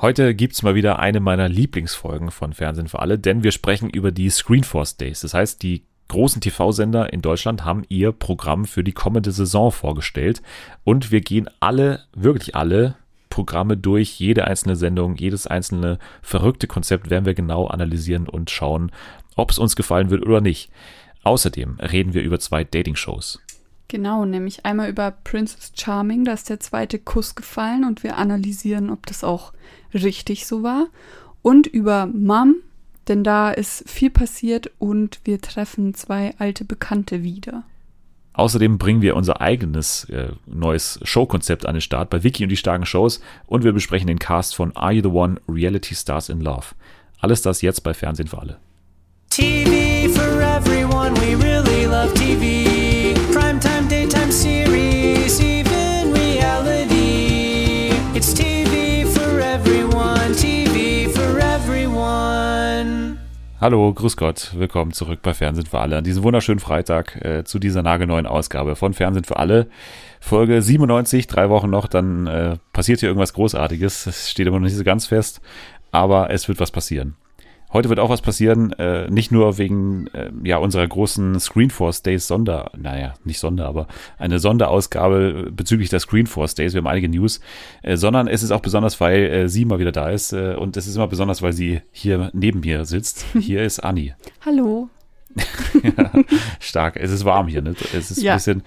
Heute gibt's mal wieder eine meiner Lieblingsfolgen von Fernsehen für alle, denn wir sprechen über die Screenforce Days. Das heißt, die großen TV-Sender in Deutschland haben ihr Programm für die kommende Saison vorgestellt und wir gehen alle, wirklich alle Programme durch, jede einzelne Sendung, jedes einzelne verrückte Konzept werden wir genau analysieren und schauen, ob es uns gefallen wird oder nicht. Außerdem reden wir über zwei Dating-Shows. Genau, nämlich einmal über Princess Charming, da ist der zweite Kuss gefallen und wir analysieren, ob das auch richtig so war. Und über Mom, denn da ist viel passiert und wir treffen zwei alte Bekannte wieder. Außerdem bringen wir unser eigenes äh, neues Showkonzept an den Start bei Wiki und die starken Shows und wir besprechen den Cast von Are You the One Reality Stars in Love. Alles das jetzt bei Fernsehen für alle. TV for everyone, we really love TV. Series, even reality. It's TV for everyone, TV for everyone. Hallo, grüß Gott, willkommen zurück bei Fernsehen für alle an diesem wunderschönen Freitag äh, zu dieser nagelneuen Ausgabe von Fernsehen für alle. Folge 97, drei Wochen noch, dann äh, passiert hier irgendwas Großartiges. Es steht immer noch nicht so ganz fest, aber es wird was passieren. Heute wird auch was passieren, äh, nicht nur wegen äh, ja unserer großen Screenforce Days Sonder, naja, nicht Sonder, aber eine Sonderausgabe bezüglich der Screenforce Days. Wir haben einige News, äh, sondern es ist auch besonders, weil äh, sie mal wieder da ist äh, und es ist immer besonders, weil sie hier neben mir sitzt. Hier ist Anni. Hallo. ja, stark. Es ist warm hier, ne? Es ist ja. ein bisschen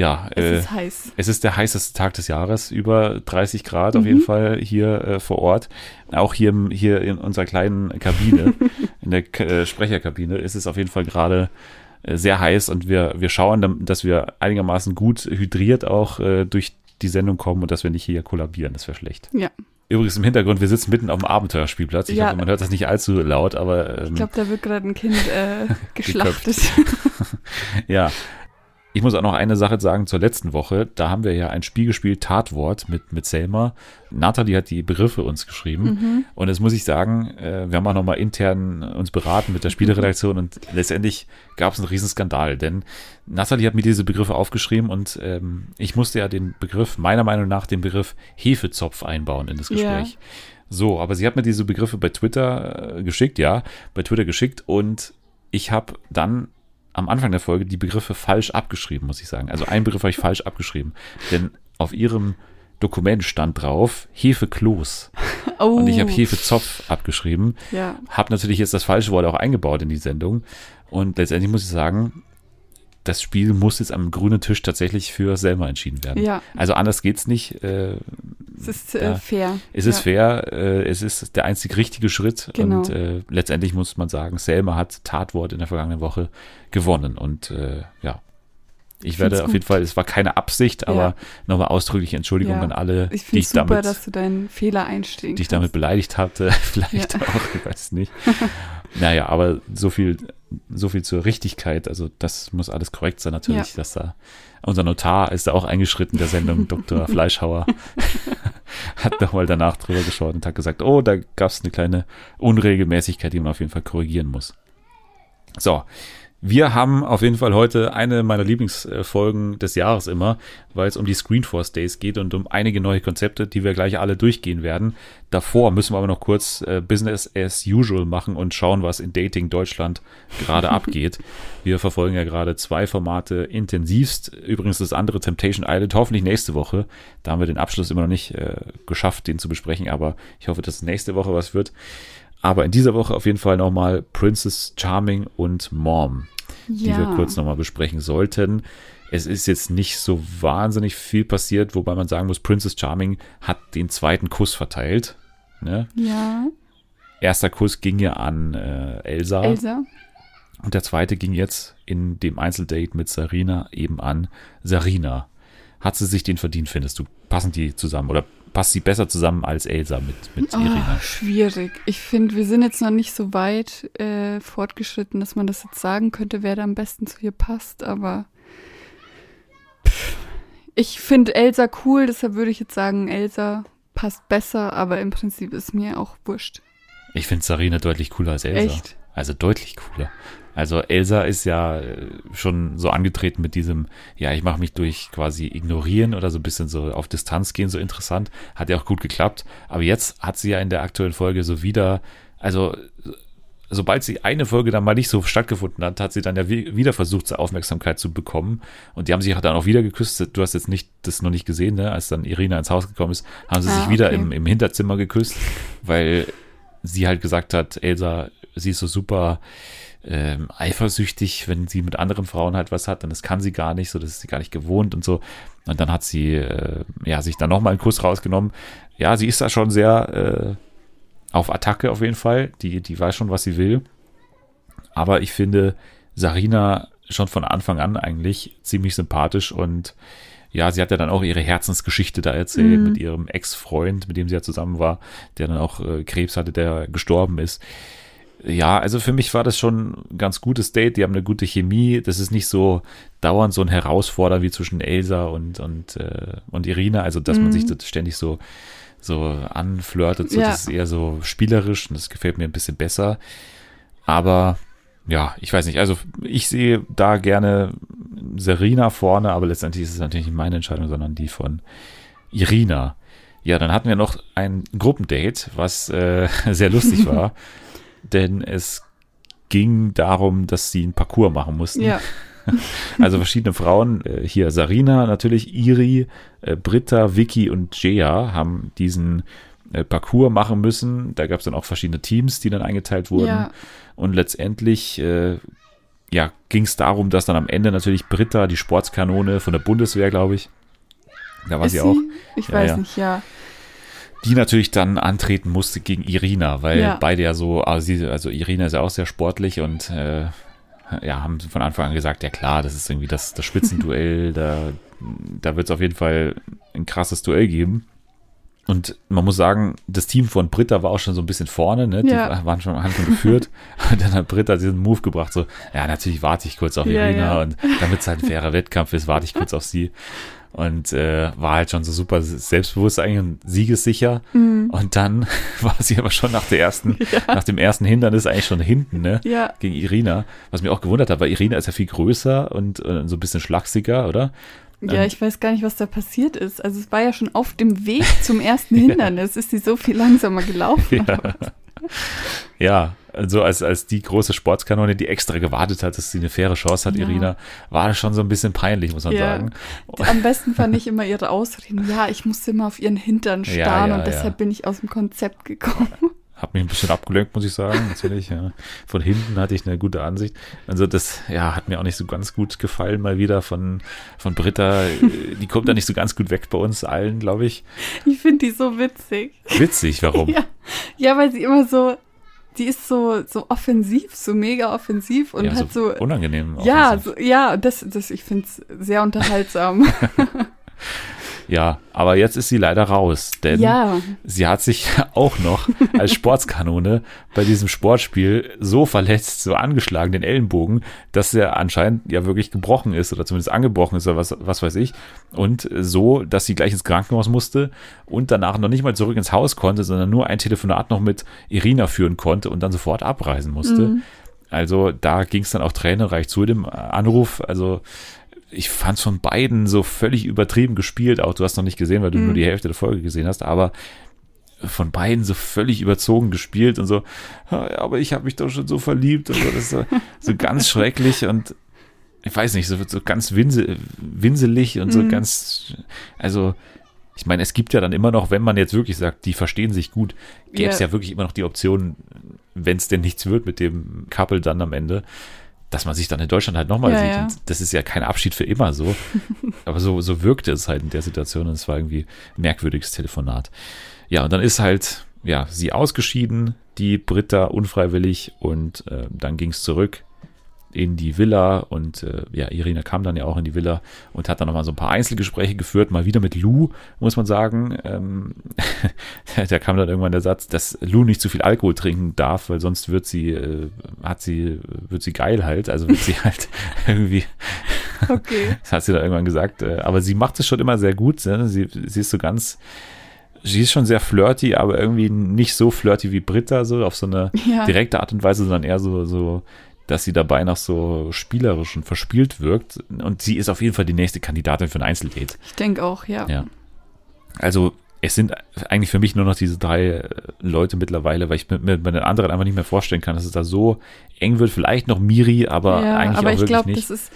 ja, es äh, ist heiß. Es ist der heißeste Tag des Jahres, über 30 Grad mhm. auf jeden Fall hier äh, vor Ort. Auch hier, hier in unserer kleinen Kabine, in der äh, Sprecherkabine, ist es auf jeden Fall gerade äh, sehr heiß und wir, wir schauen, dass wir einigermaßen gut hydriert auch äh, durch die Sendung kommen und dass wir nicht hier kollabieren. Das wäre schlecht. Ja. Übrigens im Hintergrund, wir sitzen mitten auf dem Abenteuerspielplatz. Ich ja. hoffe, man hört das nicht allzu laut, aber. Ähm, ich glaube, da wird gerade ein Kind äh, geschlachtet. ja, ich muss auch noch eine Sache sagen zur letzten Woche. Da haben wir ja ein Spiel gespielt, Tatwort mit, mit Selma. Nathalie hat die Begriffe uns geschrieben. Mhm. Und jetzt muss ich sagen, äh, wir haben auch nochmal intern uns beraten mit der Spieleredaktion und letztendlich gab es einen Riesenskandal, denn Nathalie hat mir diese Begriffe aufgeschrieben und ähm, ich musste ja den Begriff, meiner Meinung nach, den Begriff Hefezopf einbauen in das Gespräch. Ja. So, aber sie hat mir diese Begriffe bei Twitter äh, geschickt, ja, bei Twitter geschickt und ich habe dann am Anfang der Folge die Begriffe falsch abgeschrieben, muss ich sagen. Also ein Begriff habe ich falsch abgeschrieben. Denn auf ihrem Dokument stand drauf Hefekloß. Oh. Und ich habe Hefezopf abgeschrieben. Ja. Habe natürlich jetzt das falsche Wort auch eingebaut in die Sendung. Und letztendlich muss ich sagen, das Spiel muss jetzt am grünen Tisch tatsächlich für Selma entschieden werden. Ja. Also anders geht's nicht. Äh, es ist äh, fair. Es ist ja. fair. Äh, es ist der einzig richtige Schritt. Genau. Und äh, letztendlich muss man sagen, Selma hat Tatwort in der vergangenen Woche gewonnen. Und äh, ja, ich werde auf gut. jeden Fall, es war keine Absicht, aber ja. nochmal ausdrückliche Entschuldigung ja. an alle, ich die ich super, damit, dass du deinen Fehler einstehen die ich damit beleidigt hatte, vielleicht ja. auch, ich weiß nicht. naja, aber so viel, so viel zur Richtigkeit, also das muss alles korrekt sein natürlich, dass da unser Notar ist da auch eingeschritten der Sendung, Dr. Fleischhauer, hat nochmal danach drüber geschaut und hat gesagt, oh, da gab es eine kleine Unregelmäßigkeit, die man auf jeden Fall korrigieren muss. So, wir haben auf jeden Fall heute eine meiner Lieblingsfolgen des Jahres immer, weil es um die Screenforce Days geht und um einige neue Konzepte, die wir gleich alle durchgehen werden. Davor müssen wir aber noch kurz äh, Business as usual machen und schauen, was in Dating Deutschland gerade abgeht. Wir verfolgen ja gerade zwei Formate intensivst. Übrigens das andere Temptation Island, hoffentlich nächste Woche. Da haben wir den Abschluss immer noch nicht äh, geschafft, den zu besprechen, aber ich hoffe, dass nächste Woche was wird. Aber in dieser Woche auf jeden Fall nochmal Princess Charming und Mom, ja. die wir kurz nochmal besprechen sollten. Es ist jetzt nicht so wahnsinnig viel passiert, wobei man sagen muss, Princess Charming hat den zweiten Kuss verteilt. Ne? Ja. Erster Kuss ging ja an äh, Elsa. Elsa. Und der zweite ging jetzt in dem Einzeldate mit Sarina eben an Sarina. Hat sie sich den verdient, findest du? Passen die zusammen? Oder passt sie besser zusammen als Elsa mit, mit oh, Irina. Schwierig. Ich finde, wir sind jetzt noch nicht so weit äh, fortgeschritten, dass man das jetzt sagen könnte, wer da am besten zu ihr passt, aber pff, ich finde Elsa cool, deshalb würde ich jetzt sagen, Elsa passt besser, aber im Prinzip ist mir auch wurscht. Ich finde Sarina deutlich cooler als Elsa. Echt? Also deutlich cooler. Also Elsa ist ja äh, schon so angetreten mit diesem, ja, ich mache mich durch quasi ignorieren oder so ein bisschen so auf Distanz gehen, so interessant. Hat ja auch gut geklappt. Aber jetzt hat sie ja in der aktuellen Folge so wieder, also sobald sie eine Folge dann mal nicht so stattgefunden hat, hat sie dann ja wieder versucht, zur Aufmerksamkeit zu bekommen. Und die haben sich dann auch wieder geküsst. Du hast jetzt nicht das noch nicht gesehen, ne? Als dann Irina ins Haus gekommen ist, haben sie ah, sich wieder okay. im, im Hinterzimmer geküsst, weil sie halt gesagt hat, Elsa, sie ist so super ähm, eifersüchtig, wenn sie mit anderen Frauen halt was hat, dann das kann sie gar nicht, so das ist sie gar nicht gewohnt und so. Und dann hat sie äh, ja sich dann nochmal einen Kuss rausgenommen. Ja, sie ist da schon sehr äh, auf Attacke auf jeden Fall. Die, die weiß schon, was sie will. Aber ich finde Sarina schon von Anfang an eigentlich ziemlich sympathisch und ja, sie hat ja dann auch ihre Herzensgeschichte da erzählt mhm. mit ihrem Ex-Freund, mit dem sie ja zusammen war, der dann auch äh, Krebs hatte, der gestorben ist ja, also für mich war das schon ein ganz gutes Date. Die haben eine gute Chemie. Das ist nicht so dauernd so ein Herausforderer wie zwischen Elsa und, und, äh, und Irina. Also, dass mhm. man sich das ständig so, so anflirtet. So, ja. Das ist eher so spielerisch und das gefällt mir ein bisschen besser. Aber ja, ich weiß nicht. Also, ich sehe da gerne Serena vorne, aber letztendlich ist es natürlich nicht meine Entscheidung, sondern die von Irina. Ja, dann hatten wir noch ein Gruppendate, was äh, sehr lustig war denn es ging darum, dass sie einen Parcours machen mussten. Ja. Also verschiedene Frauen, äh, hier Sarina natürlich, Iri, äh, Britta, Vicky und Jea haben diesen äh, Parcours machen müssen. Da gab es dann auch verschiedene Teams, die dann eingeteilt wurden. Ja. Und letztendlich äh, ja, ging es darum, dass dann am Ende natürlich Britta, die Sportskanone von der Bundeswehr, glaube ich, da war sie, sie, auch. Ich ja, weiß ja. nicht, ja die natürlich dann antreten musste gegen Irina, weil ja. beide ja so, also, sie, also Irina ist ja auch sehr sportlich und äh, ja, haben von Anfang an gesagt, ja klar, das ist irgendwie das, das Spitzenduell, da, da wird es auf jeden Fall ein krasses Duell geben. Und man muss sagen, das Team von Britta war auch schon so ein bisschen vorne, ne? Die ja. waren schon, haben schon geführt. Und dann hat Britta diesen Move gebracht, so, ja, natürlich warte ich kurz auf ja, Irina ja. und damit es halt ein fairer Wettkampf ist, warte ich kurz auf sie und äh, war halt schon so super selbstbewusst eigentlich und siegessicher. Mhm. Und dann war sie aber schon nach der ersten, ja. nach dem ersten Hindernis eigentlich schon hinten, ne? Ja. Gegen Irina. Was mir auch gewundert hat, weil Irina ist ja viel größer und, und so ein bisschen schlachsiger, oder? Ja, ich weiß gar nicht, was da passiert ist. Also es war ja schon auf dem Weg zum ersten Hindernis, ja. ist sie so viel langsamer gelaufen. Ja. ja, also als, als die große Sportskanone, die extra gewartet hat, dass sie eine faire Chance hat, ja. Irina, war das schon so ein bisschen peinlich, muss man ja. sagen. Am besten fand ich immer ihre Ausreden. Ja, ich musste immer auf ihren Hintern starren ja, und deshalb bin ich aus dem Konzept gekommen. Hab mich ein bisschen abgelenkt, muss ich sagen, natürlich. Ja. Von hinten hatte ich eine gute Ansicht. Also das, ja, hat mir auch nicht so ganz gut gefallen, mal wieder von, von Britta. Die kommt da nicht so ganz gut weg bei uns allen, glaube ich. Ich finde die so witzig. Witzig, warum? Ja. ja, weil sie immer so, die ist so, so offensiv, so mega offensiv und ja, hat so. Unangenehm. Ja, so, ja, das, das, ich finde es sehr unterhaltsam. Ja, aber jetzt ist sie leider raus, denn ja. sie hat sich auch noch als Sportskanone bei diesem Sportspiel so verletzt, so angeschlagen, den Ellenbogen, dass er anscheinend ja wirklich gebrochen ist oder zumindest angebrochen ist oder was, was weiß ich. Und so, dass sie gleich ins Krankenhaus musste und danach noch nicht mal zurück ins Haus konnte, sondern nur ein Telefonat noch mit Irina führen konnte und dann sofort abreisen musste. Mhm. Also da ging es dann auch tränenreich zu dem Anruf. Also ich fand es von beiden so völlig übertrieben gespielt. Auch du hast noch nicht gesehen, weil du mhm. nur die Hälfte der Folge gesehen hast, aber von beiden so völlig überzogen gespielt und so, aber ich habe mich doch schon so verliebt und so, das ist so, so ganz schrecklich und ich weiß nicht, so, so ganz winsel, winselig und so mhm. ganz, also ich meine, es gibt ja dann immer noch, wenn man jetzt wirklich sagt, die verstehen sich gut, gäbe es yeah. ja wirklich immer noch die Option, wenn es denn nichts wird mit dem Couple dann am Ende, dass man sich dann in Deutschland halt nochmal ja, sieht. Ja. Und das ist ja kein Abschied für immer so. Aber so, so wirkte es halt in der Situation und es war irgendwie ein merkwürdiges Telefonat. Ja, und dann ist halt, ja, sie ausgeschieden, die Britta unfreiwillig und äh, dann ging es zurück in die Villa und äh, ja, Irina kam dann ja auch in die Villa und hat dann nochmal so ein paar Einzelgespräche geführt, mal wieder mit Lou, muss man sagen. Ähm, da kam dann irgendwann der Satz, dass Lou nicht zu viel Alkohol trinken darf, weil sonst wird sie, äh, hat sie, wird sie geil halt, also wird sie halt irgendwie, okay. das hat sie dann irgendwann gesagt, äh, aber sie macht es schon immer sehr gut, ne? sie, sie ist so ganz, sie ist schon sehr flirty, aber irgendwie nicht so flirty wie Britta, so auf so eine Ja. direkte Art und Weise, sondern eher so, so, dass sie dabei noch so spielerisch und verspielt wirkt. Und sie ist auf jeden Fall die nächste Kandidatin für ein Einzeldate. Ich denke auch, ja. Ja. Also es sind eigentlich für mich nur noch diese drei äh, Leute mittlerweile, weil ich mir, bei den anderen einfach nicht mehr vorstellen kann, dass es da so eng wird. Vielleicht noch Miri, aber ja, eigentlich aber auch ich wirklich glaube, nicht. das ist,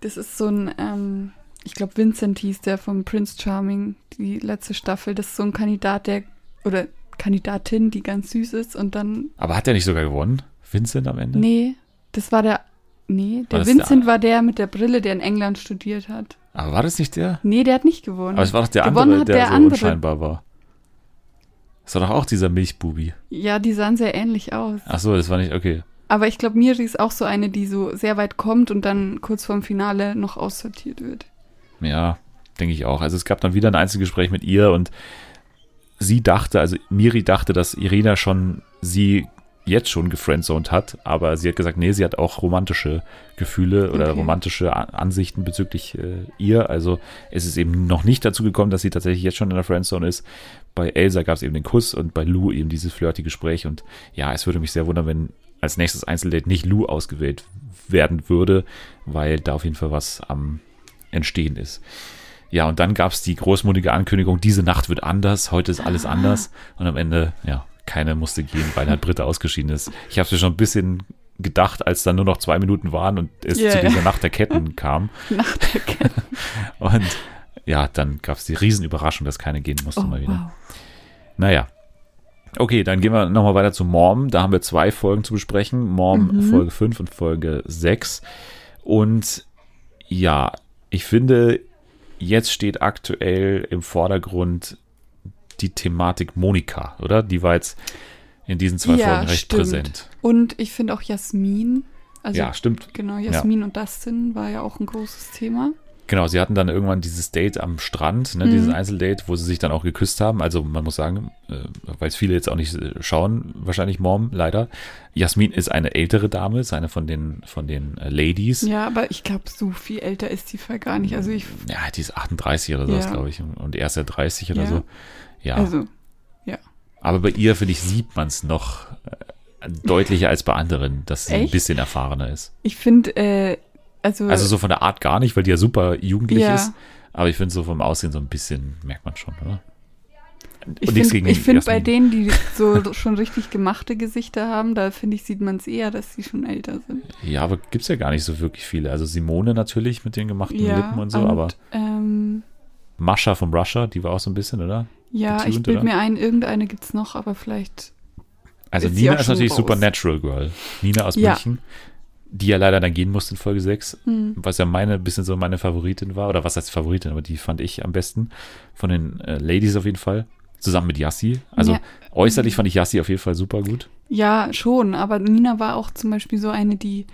das ist so ein, ähm, ich glaube, Vincent hieß der vom Prince Charming, die letzte Staffel. Das ist so ein Kandidat, der, oder Kandidatin, die ganz süß ist und dann, aber hat er nicht sogar gewonnen? Vincent am Ende? nee, das war der, nee, War der das Vincent war der mit der Brille, der in England studiert hat. Aber war das nicht der? Nee, der hat nicht gewonnen. Aber es war doch der Gewonnen andere, der, der so andere. unscheinbar war. Das war doch auch dieser Milchbubi. ja, die sahen sehr ähnlich aus. Ach so, das war nicht, okay. Aber ich glaube, Miri ist auch so eine, die so sehr weit kommt und dann kurz vorm Finale noch aussortiert wird. Ja, denke ich auch. Also es gab dann wieder ein Einzelgespräch mit ihr und sie dachte, also Miri dachte, dass Irina schon sie jetzt schon gefriendzoned hat, aber sie hat gesagt, nee, sie hat auch romantische Gefühle oder Okay. romantische Ansichten bezüglich äh, ihr. Also es ist eben noch nicht dazu gekommen, dass sie tatsächlich jetzt schon in der Friendzone ist. Bei Elsa gab es eben den Kuss und bei Lou eben dieses flirty Gespräch und ja, es würde mich sehr wundern, wenn als nächstes Einzeldate nicht Lou ausgewählt werden würde, weil da auf jeden Fall was am Entstehen ist. Ja, und dann gab es die großmutige Ankündigung, diese Nacht wird anders, heute ist alles anders. Und am Ende, ja, keine musste gehen, weil halt Britta ausgeschieden ist. Ich habe mir schon ein bisschen gedacht, als dann nur noch zwei Minuten waren und es Ja, zu dieser Nacht der Ketten kam. Nach der Kette. Und ja, dann gab es die Riesenüberraschung, dass keine gehen musste Oh, mal wieder. wow. Naja. Okay, dann gehen wir nochmal weiter zu Mom. Da haben wir zwei Folgen zu besprechen. Mom Mhm. Folge 5 und Folge 6. Und ja, ich finde, jetzt steht aktuell im Vordergrund die Thematik Monika, oder? Die war jetzt in diesen zwei Ja, Folgen recht stimmt. präsent. Und ich finde auch Jasmin. Also ja, stimmt. genau, Jasmin und Dustin war ja auch ein großes Thema. Genau, sie hatten dann irgendwann dieses Date am Strand, ne, Mhm. dieses Einzeldate, wo sie sich dann auch geküsst haben. Also man muss sagen, äh, weil es viele jetzt auch nicht äh, schauen, wahrscheinlich Mom, leider. Jasmin ist eine ältere Dame, ist eine von den, von den äh, Ladies. Ja, aber ich glaube, so viel älter ist die Fall gar nicht. Also ich, Ja, die ist 38 oder sowas, Ja. glaube ich. Und er ist ja 30 oder Ja. so. Ja. also, Aber bei ihr, finde ich, sieht man es noch äh, deutlicher als bei anderen, dass sie ein Echt? bisschen erfahrener ist. ich finde, äh, also, Also so von der Art gar nicht, weil die ja super jugendlich Ja. ist. Aber ich finde so vom Aussehen so ein bisschen, merkt man schon, oder? ich Und nichts finde, ich find bei denen, die so schon richtig gemachte Gesichter haben, da finde ich, sieht man es eher, dass sie schon älter sind. Ja, aber gibt's ja gar nicht so wirklich viele. Also Simone natürlich mit den gemachten Ja, Lippen und so, aber ähm, Mascha vom Russia, die war auch so ein bisschen, oder? Ja, ich bilde mir ein, irgendeine gibt's noch, aber vielleicht, Also Ist Nina ist natürlich raus. Supernatural Girl. Nina aus Ja. München, die ja leider dann gehen musste in Folge 6, hm, was ja meine, bisschen so meine Favoritin war, oder was heißt Favoritin, aber die fand ich am besten. Von den äh, Ladies auf jeden Fall. Zusammen mit Yassi. Also Ja. äußerlich fand ich Yassi auf jeden Fall super gut. ja, schon, aber Nina war auch zum Beispiel so eine, die,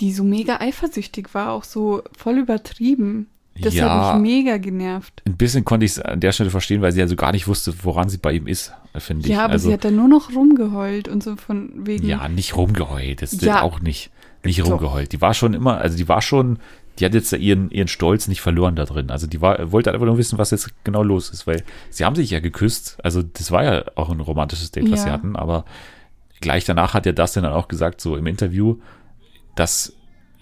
die so mega eifersüchtig war, auch so voll übertrieben. Das Ja. hat mich mega genervt. Ein bisschen konnte ich es an der Stelle verstehen, weil sie also gar nicht wusste, woran sie bei ihm ist, finde ich. Ja, aber also, sie hat dann nur noch rumgeheult und so von wegen. Ja, nicht rumgeheult. Das ist Ja. auch nicht. Nicht Doch. rumgeheult. Die war schon immer, also die war schon, die hat jetzt ihren, ihren Stolz nicht verloren da drin. Also die war, wollte einfach nur wissen, was jetzt genau los ist, weil sie haben sich ja geküsst. Also das war ja auch ein romantisches Date, was Ja. sie hatten, aber gleich danach hat ja Dustin dann auch gesagt, so im Interview, dass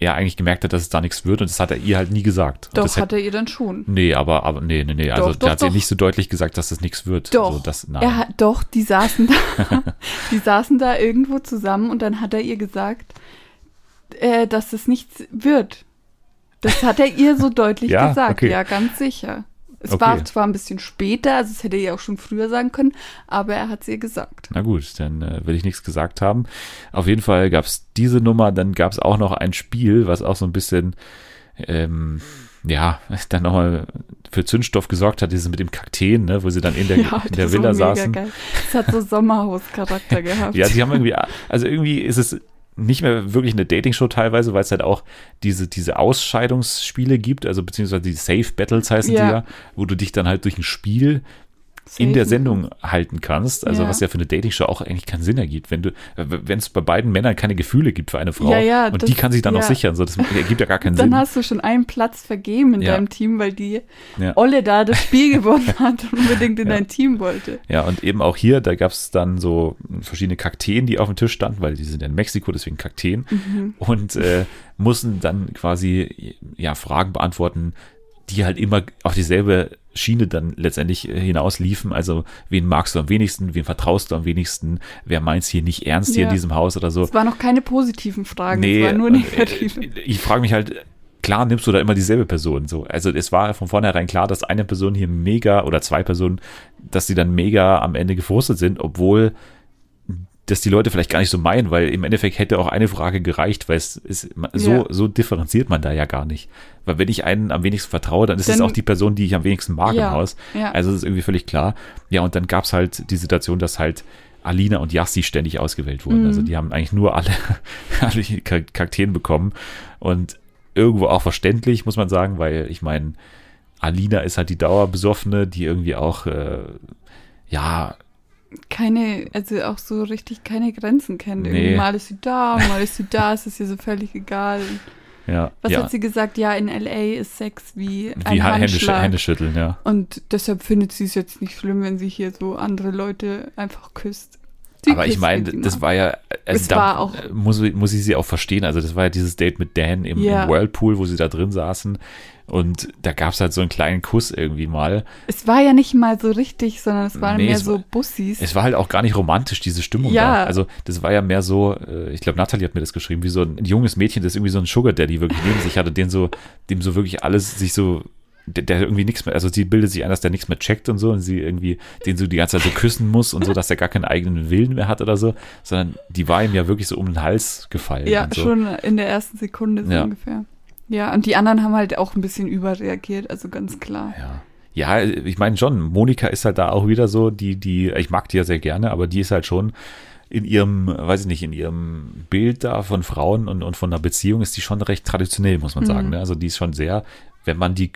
er eigentlich gemerkt hat, dass es da nichts wird und das hat er ihr halt nie gesagt. Doch, das hat er ihr dann schon. Nee, aber, aber nee, nee, nee. Also Doch, da doch, hat sie doch. nicht so deutlich gesagt, dass das nichts wird. Doch. Also, das. Er hat, doch, die saßen da, die saßen da irgendwo zusammen und dann hat er ihr gesagt, äh, dass es nichts wird. Das hat er ihr so deutlich Ja, gesagt, okay. ja, ganz sicher. Es Okay. war zwar ein bisschen später, also es hätte er ihr auch schon früher sagen können, aber er hat es ihr gesagt. Na gut, dann äh, will ich nichts gesagt haben. Auf jeden Fall gab es diese Nummer, dann gab es auch noch ein Spiel, was auch so ein bisschen, ähm, ja, dann nochmal für Zündstoff gesorgt hat, dieses mit dem Kakteen, ne, wo sie dann in der, ja, in der das Villa war mega saßen. geil. Es hat so Sommerhauscharakter gehabt. Ja, die haben irgendwie, also irgendwie ist es nicht mehr wirklich eine Dating-Show teilweise, weil es halt auch diese, diese Ausscheidungsspiele gibt, also beziehungsweise die Safe Battles heißen Ja. die ja, wo du dich dann halt durch ein Spiel in der Sendung halten kannst, also ja. was ja für eine Dating-Show auch eigentlich keinen Sinn ergibt, wenn du, wenn es bei beiden Männern keine Gefühle gibt für eine Frau ja, ja, und das, die kann sich dann auch sichern, so das ergibt ja gar keinen dann Sinn. Dann hast du schon einen Platz vergeben in deinem Team, weil die Olle da das Spiel gewonnen hat und unbedingt in dein Team wollte. Ja, und eben auch hier, da gab es dann so verschiedene Kakteen, die auf dem Tisch standen, weil die sind in Mexiko, deswegen Kakteen mhm. und äh, mussten dann quasi ja Fragen beantworten, die halt immer auf dieselbe Schiene dann letztendlich äh, hinausliefen. Also, wen magst du am wenigsten, wen vertraust du am wenigsten, wer meint hier nicht ernst ja. hier in diesem Haus oder so. Es waren noch keine positiven Fragen, nee, es waren nur negative. Ich, ich frage mich halt, klar nimmst du da immer dieselbe Person so. Also es war von vornherein klar, dass eine Person hier mega oder zwei Personen, dass die dann mega am Ende gefrustet sind, obwohl dass die Leute vielleicht gar nicht so meinen, weil im Endeffekt hätte auch eine Frage gereicht, weil es ist so, ja. so differenziert man da ja gar nicht. Weil wenn ich einen am wenigsten vertraue, dann ist es auch die Person, die ich am wenigsten mag ja, im Haus. Ja. Also das ist irgendwie völlig klar. Ja, und dann gab es halt die Situation, dass halt Alina und Yassi ständig ausgewählt wurden. Mhm. Also die haben eigentlich nur alle, alle Charakteren bekommen. Und irgendwo auch verständlich, muss man sagen, weil ich meine, Alina ist halt die Dauerbesoffene, die irgendwie auch, äh, ja, keine, also auch so richtig keine Grenzen kennt. Nee. mal ist sie da, mal ist sie da, es ist ihr so völlig egal. Ja, Was ja. hat sie gesagt? Ja, in LA ist Sex wie, wie ein Handschlag. Hände schütteln, ja. Und deshalb findet sie es jetzt nicht schlimm, wenn sie hier so andere Leute einfach küsst. Die Aber ich meine, das war ja, also da war auch, muss, muss ich sie auch verstehen. Also das war ja dieses Date mit Dan im, ja. im Whirlpool, wo sie da drin saßen. Und da gab es halt so einen kleinen Kuss irgendwie mal. Es war ja nicht mal so richtig, sondern es waren nee, mehr es so Bussis. Es war halt auch gar nicht romantisch, diese Stimmung ja. da. Also das war ja mehr so, äh, ich glaube, Natalie hat mir das geschrieben, wie so ein junges Mädchen, das irgendwie so ein Sugar Daddy wirklich neben sich hatte, den so, dem so wirklich alles sich so der, der irgendwie nichts mehr, also sie bildet sich ein, dass der nichts mehr checkt und so und sie irgendwie den so die ganze Zeit so küssen muss und so, dass er gar keinen eigenen Willen mehr hat oder so, sondern die war ihm ja wirklich so um den Hals gefallen. Ja, so. schon in der ersten Sekunde so ja. ungefähr. Ja, und die anderen haben halt auch ein bisschen überreagiert, also ganz klar. Ja. Ja, ich meine schon, Monika ist halt da auch wieder so, die, die, ich mag die ja sehr gerne, aber die ist halt schon in ihrem, weiß ich nicht, in ihrem Bild da von Frauen und, und von einer Beziehung ist die schon recht traditionell, muss man sagen. Mhm. Ne? Also die ist schon sehr wenn man die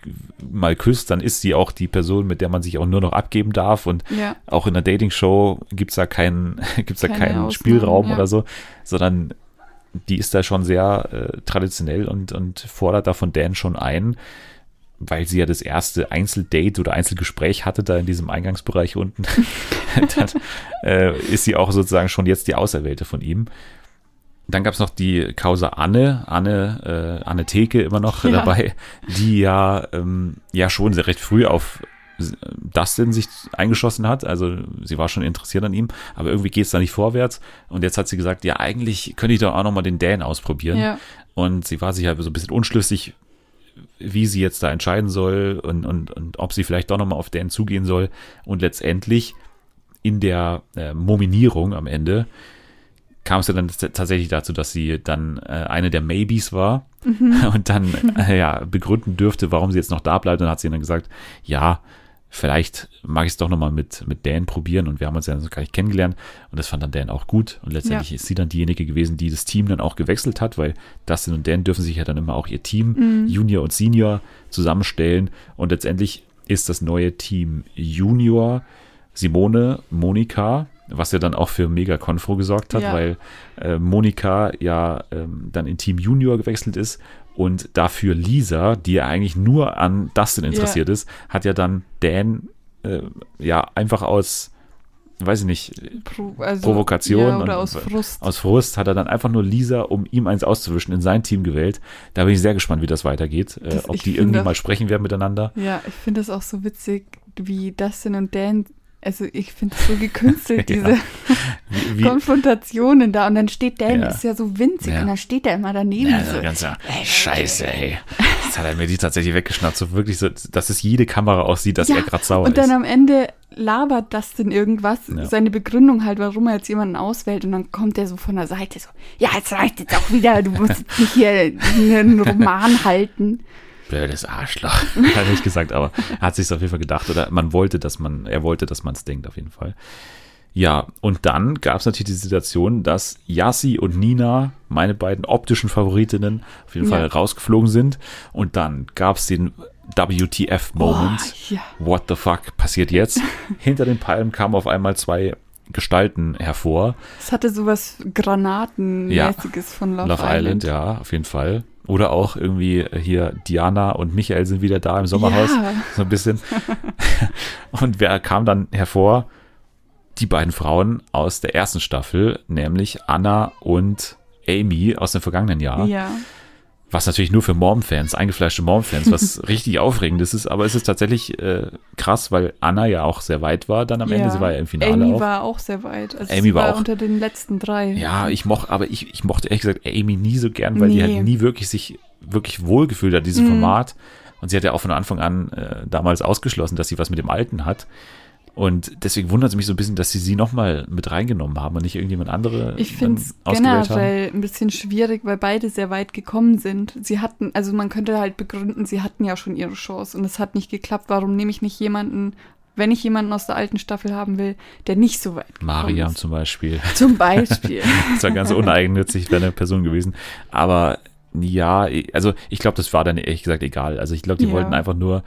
mal küsst, dann ist sie auch die Person, mit der man sich auch nur noch abgeben darf. Und ja. auch in der Dating-Show gibt's da keinen, gibt's da keinen Ausnahmen, Spielraum ja. oder so, sondern die ist da schon sehr äh, traditionell und, und fordert da von Dan schon ein, weil sie ja das erste Einzeldate oder Einzelgespräch hatte da in diesem Eingangsbereich unten. dann äh, ist sie auch sozusagen schon jetzt die Auserwählte von ihm. Dann gab es noch die Causa Anne, Anne, äh, Anne Theke immer noch ja. dabei, die ja, ähm, ja schon sehr recht früh auf Dustin sich eingeschossen hat. Also sie war schon interessiert an ihm, aber irgendwie geht es da nicht vorwärts. Und jetzt hat sie gesagt, ja, eigentlich könnte ich doch auch nochmal den Dan ausprobieren. Ja. Und sie war sich halt so ein bisschen unschlüssig, wie sie jetzt da entscheiden soll und, und, und ob sie vielleicht doch nochmal auf Dan zugehen soll. Und letztendlich in der äh, Mominierung am Ende kam es ja dann tatsächlich dazu, dass sie dann äh, eine der Maybes war mhm. und dann äh, ja begründen dürfte, warum sie jetzt noch da bleibt. Und dann hat sie dann gesagt, ja, vielleicht mag ich es doch nochmal mit, mit Dan probieren und wir haben uns ja dann gar nicht kennengelernt und das fand dann Dan auch gut und letztendlich ja. ist sie dann diejenige gewesen, die das Team dann auch gewechselt hat, weil Dustin und Dan dürfen sich ja dann immer auch ihr Team, mhm. Junior und Senior, zusammenstellen und letztendlich ist das neue Team Junior Simone, Monika, was ja dann auch für mega Konfro gesorgt hat, ja. weil äh, Monika ja ähm, dann in Team Junior gewechselt ist und dafür Lisa, die ja eigentlich nur an Dustin interessiert ja. ist, hat ja dann Dan äh, ja einfach aus weiß ich nicht, Pro, also, Provokation ja, oder aus Frust. Aus Frust hat er dann einfach nur Lisa, um ihm eins auszuwischen, in sein Team gewählt. Da bin ich sehr gespannt, wie das weitergeht. Äh, das, äh, ob die irgendwie mal sprechen werden miteinander. Ja, ich finde das auch so witzig, wie Dustin und Dan also ich finde es so gekünstelt, diese ja. wie, wie, Konfrontationen da. Und dann steht Dan, ja. ist ja so winzig, ja. und dann steht er immer daneben. Ja, so, ganz ey, Scheiße, ey. Jetzt hat er mir die tatsächlich weggeschnappt. So wirklich so, dass es jede Kamera aussieht, dass er gerade sauer ist. Und dann am Ende labert das denn irgendwas, seine Begründung halt, warum er jetzt jemanden auswählt. Und dann kommt er so von der Seite so, ja, jetzt reicht jetzt auch wieder, du musst nicht hier einen Roman halten blödes Arschloch, hat nicht gesagt, aber er hat sich auf jeden Fall gedacht oder man wollte, dass man, er wollte, dass man es denkt auf jeden Fall. Ja, und dann gab es natürlich die Situation, dass Yassi und Nina, meine beiden optischen Favoritinnen, auf jeden ja. Fall rausgeflogen sind. Und dann gab es den WTF-Moment. Oh, ja. What the fuck passiert jetzt? Hinter den Palmen kamen auf einmal zwei Gestalten hervor. Es hatte sowas Granatenmäßiges von Love, Love Island. Island, ja, auf jeden Fall. Oder auch irgendwie hier Diana und Michael sind wieder da im Sommerhaus. Ja. So ein bisschen. und wer kam dann hervor? Die beiden Frauen aus der ersten Staffel, nämlich Anna und Amy aus dem vergangenen Jahr. Ja. Was natürlich nur für Mom-Fans, eingefleischte Mom-Fans, was richtig aufregendes ist. Aber es ist tatsächlich äh, krass, weil Anna ja auch sehr weit war dann am Ende. Sie war ja im Finale Amy auch. war auch sehr weit. Also Amy sie war war, auch- unter den letzten drei. Ja, ich mochte, aber ich, ich mochte ehrlich gesagt Amy nie so gern, weil die Nee. halt nie wirklich sich wirklich wohlgefühlt hat, dieses Mhm. Format. Und sie hat ja auch von Anfang an äh, damals ausgeschlossen, dass sie was mit dem Alten hat. Und deswegen wundert es mich so ein bisschen, dass sie sie nochmal mit reingenommen haben und nicht irgendjemand andere Ich finde es generell ein bisschen schwierig, weil beide sehr weit gekommen sind. Sie hatten, also man könnte halt begründen, sie hatten ja schon ihre Chance und es hat nicht geklappt. Warum nehme ich nicht jemanden, wenn ich jemanden aus der alten Staffel haben will, der nicht so weit gekommen Mariam ist? zum Beispiel. Zum Beispiel. Das war ganz uneigennützig, wäre eine Person gewesen. Aber ja, also ich glaube, das war dann ehrlich gesagt egal. Also ich glaube, die Ja. wollten einfach nur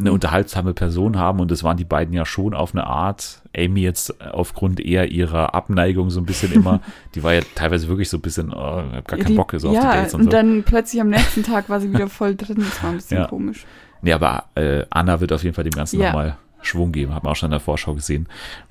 eine unterhaltsame Person haben und das waren die beiden ja schon auf eine Art. Amy jetzt aufgrund eher ihrer Abneigung so ein bisschen immer, die war ja teilweise wirklich so ein bisschen, oh, ich hab gar keinen Die- Bock so auf die ja, Dates und und so. dann plötzlich am nächsten Tag war sie wieder voll drin. Das war ein bisschen Ja. komisch. Nee, aber äh, Anna wird auf jeden Fall dem Ganzen Ja. nochmal Schwung geben, haben wir auch schon in der Vorschau gesehen.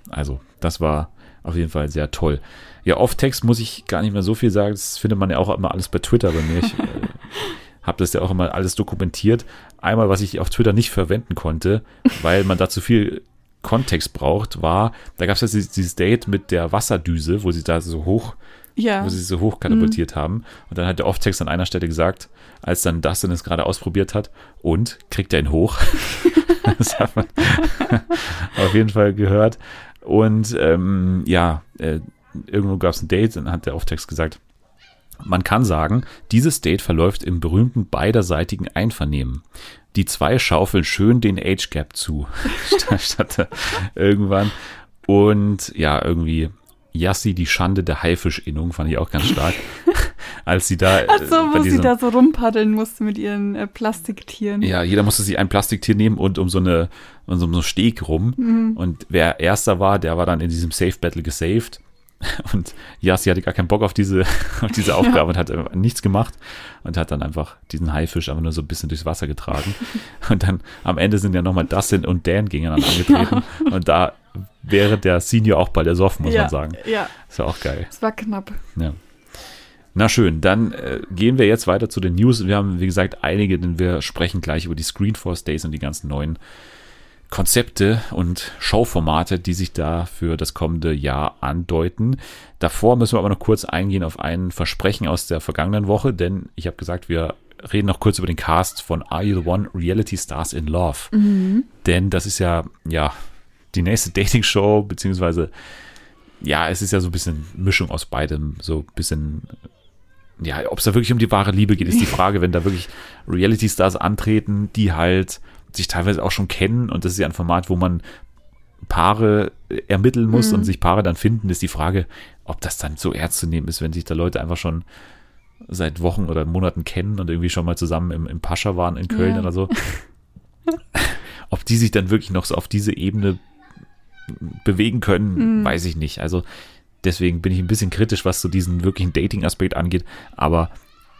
Also, das war auf jeden Fall sehr toll. Ja, Off-Text muss ich gar nicht mehr so viel sagen. Das findet man ja auch immer alles bei Twitter bei mir. Ich äh, habe das ja auch immer alles dokumentiert. Einmal, was ich auf Twitter nicht verwenden konnte, weil man da zu viel Kontext braucht, war, da gab es ja dieses, dieses Date mit der Wasserdüse, wo sie da so hoch Ja. wo sie so hoch katapultiert haben. Und dann hat der Off-Text an einer Stelle gesagt, als dann Dustin es gerade ausprobiert hat, und kriegt er ihn hoch. das hat man auf jeden Fall gehört. Und ähm, ja, äh, irgendwo gab es ein Date, dann hat der Off-Text gesagt, man kann sagen, dieses Date verläuft im berühmten beiderseitigen Einvernehmen. Die zwei schaufeln schön den Age Gap zu, statt, irgendwann. Und ja, irgendwie Yassi, die Schande der Haifisch-Innung, fand ich auch ganz stark. Als sie da. äh, Ach so, bei wo sie diesem- da so rumpaddeln musste mit ihren äh, Plastiktieren. ja, jeder musste sich ein Plastiktier nehmen und um so eine, um so einen Steg rum. Mhm. Und wer erster war, der war dann in diesem Safe Battle gesaved. Und Yassi hatte gar keinen Bock auf diese, auf diese Aufgabe und hat einfach nichts gemacht und hat dann einfach diesen Haifisch einfach nur so ein bisschen durchs Wasser getragen. Und dann am Ende sind ja nochmal Dustin und Dan gegeneinander angetreten. Und da wäre der Senior auch bei der Soft, muss ja, man sagen. Ja, Ist ja auch geil. es war knapp. Ja. Na schön, dann äh, gehen wir jetzt weiter zu den News. Wir haben, wie gesagt, einige, denn wir sprechen gleich über die Screenforce Days und die ganzen neuen Konzepte und Showformate, die sich da für das kommende Jahr andeuten. Davor müssen wir aber noch kurz eingehen auf ein Versprechen aus der vergangenen Woche, denn ich habe gesagt, wir reden noch kurz über den Cast von Are You the One Reality Stars in Love. Denn das ist ja, ja, die nächste Dating-Show, beziehungsweise, ja, es ist ja so ein bisschen Mischung aus beidem, so ein bisschen, ja, ob es da wirklich um die wahre Liebe geht, ist die Frage, wenn da wirklich Reality-Stars antreten, die halt sich teilweise auch schon kennen und das ist ja ein Format, wo man Paare ermitteln muss und sich Paare dann finden, ist die Frage, ob das dann so ernst zu nehmen ist, wenn sich da Leute einfach schon seit Wochen oder Monaten kennen und irgendwie schon mal zusammen im, im Pascha waren in Köln Ja. oder so. ob die sich dann wirklich noch so auf diese Ebene bewegen können, Mhm. weiß ich nicht. Also deswegen bin ich ein bisschen kritisch, was so diesen wirklichen Dating-Aspekt angeht, aber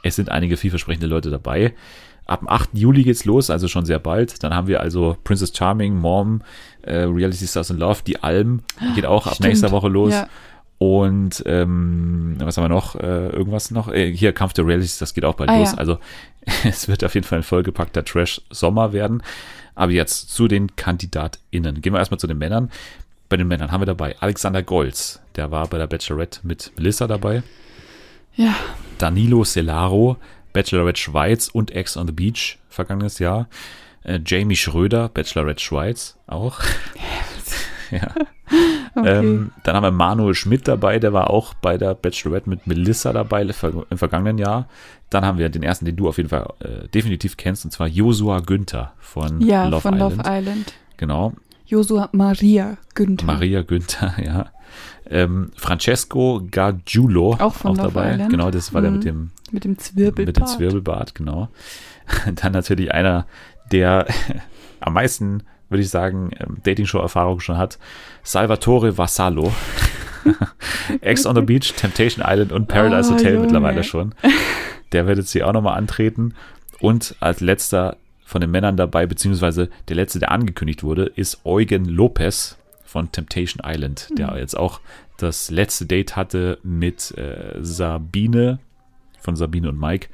es sind einige vielversprechende Leute dabei. Ab dem 8. Juli geht's los, also schon sehr bald. Dann haben wir also Princess Charming, Mom, äh, Reality Stars in Love, die Alm geht auch ab Stimmt. nächster Woche los. Ja. Und ähm, was haben wir noch? Äh, irgendwas noch? Äh, hier Kampf der Realities, das geht auch bald Ah, los. ja. Also es wird auf jeden Fall ein vollgepackter Trash-Sommer werden. Aber jetzt zu den KandidatInnen. Gehen wir erstmal zu den Männern. Bei den Männern haben wir dabei Alexander Golz, der war bei der Bachelorette mit Melissa dabei. Ja, Danilo Celaro, Bachelorette Schweiz und Ex on the Beach vergangenes Jahr. Äh, Jamie Schröder, Bachelorette Schweiz auch. ja. okay. Ähm, dann haben wir Manuel Schmidt dabei, der war auch bei der Bachelorette mit Melissa dabei im vergangenen Jahr. Dann haben wir den ersten, den du auf jeden Fall äh, definitiv kennst, und zwar Josua Günther von ja, Love von Island. Love Island. Genau, Josua Maria Günther. Maria Günther, ja. Ähm, Francesco Gargiulo Auch von Love dabei. Island. Genau, das war der Mhm. mit dem Mit dem Zwirbelbart. mit dem Zwirbelbart, genau. Dann natürlich einer, der am meisten, würde ich sagen, ähm, Dating-Show-Erfahrung schon hat, Salvatore Vassallo. Ex on the Beach, Temptation Island und Paradise Oh, Hotel Junge. mittlerweile schon. Der wird jetzt hier auch nochmal antreten. Und als letzter von den Männern dabei, beziehungsweise der letzte, der angekündigt wurde, ist Eugen Lopez von Temptation Island, der jetzt auch das letzte Date hatte mit äh, Sabine von Sabine und Mike.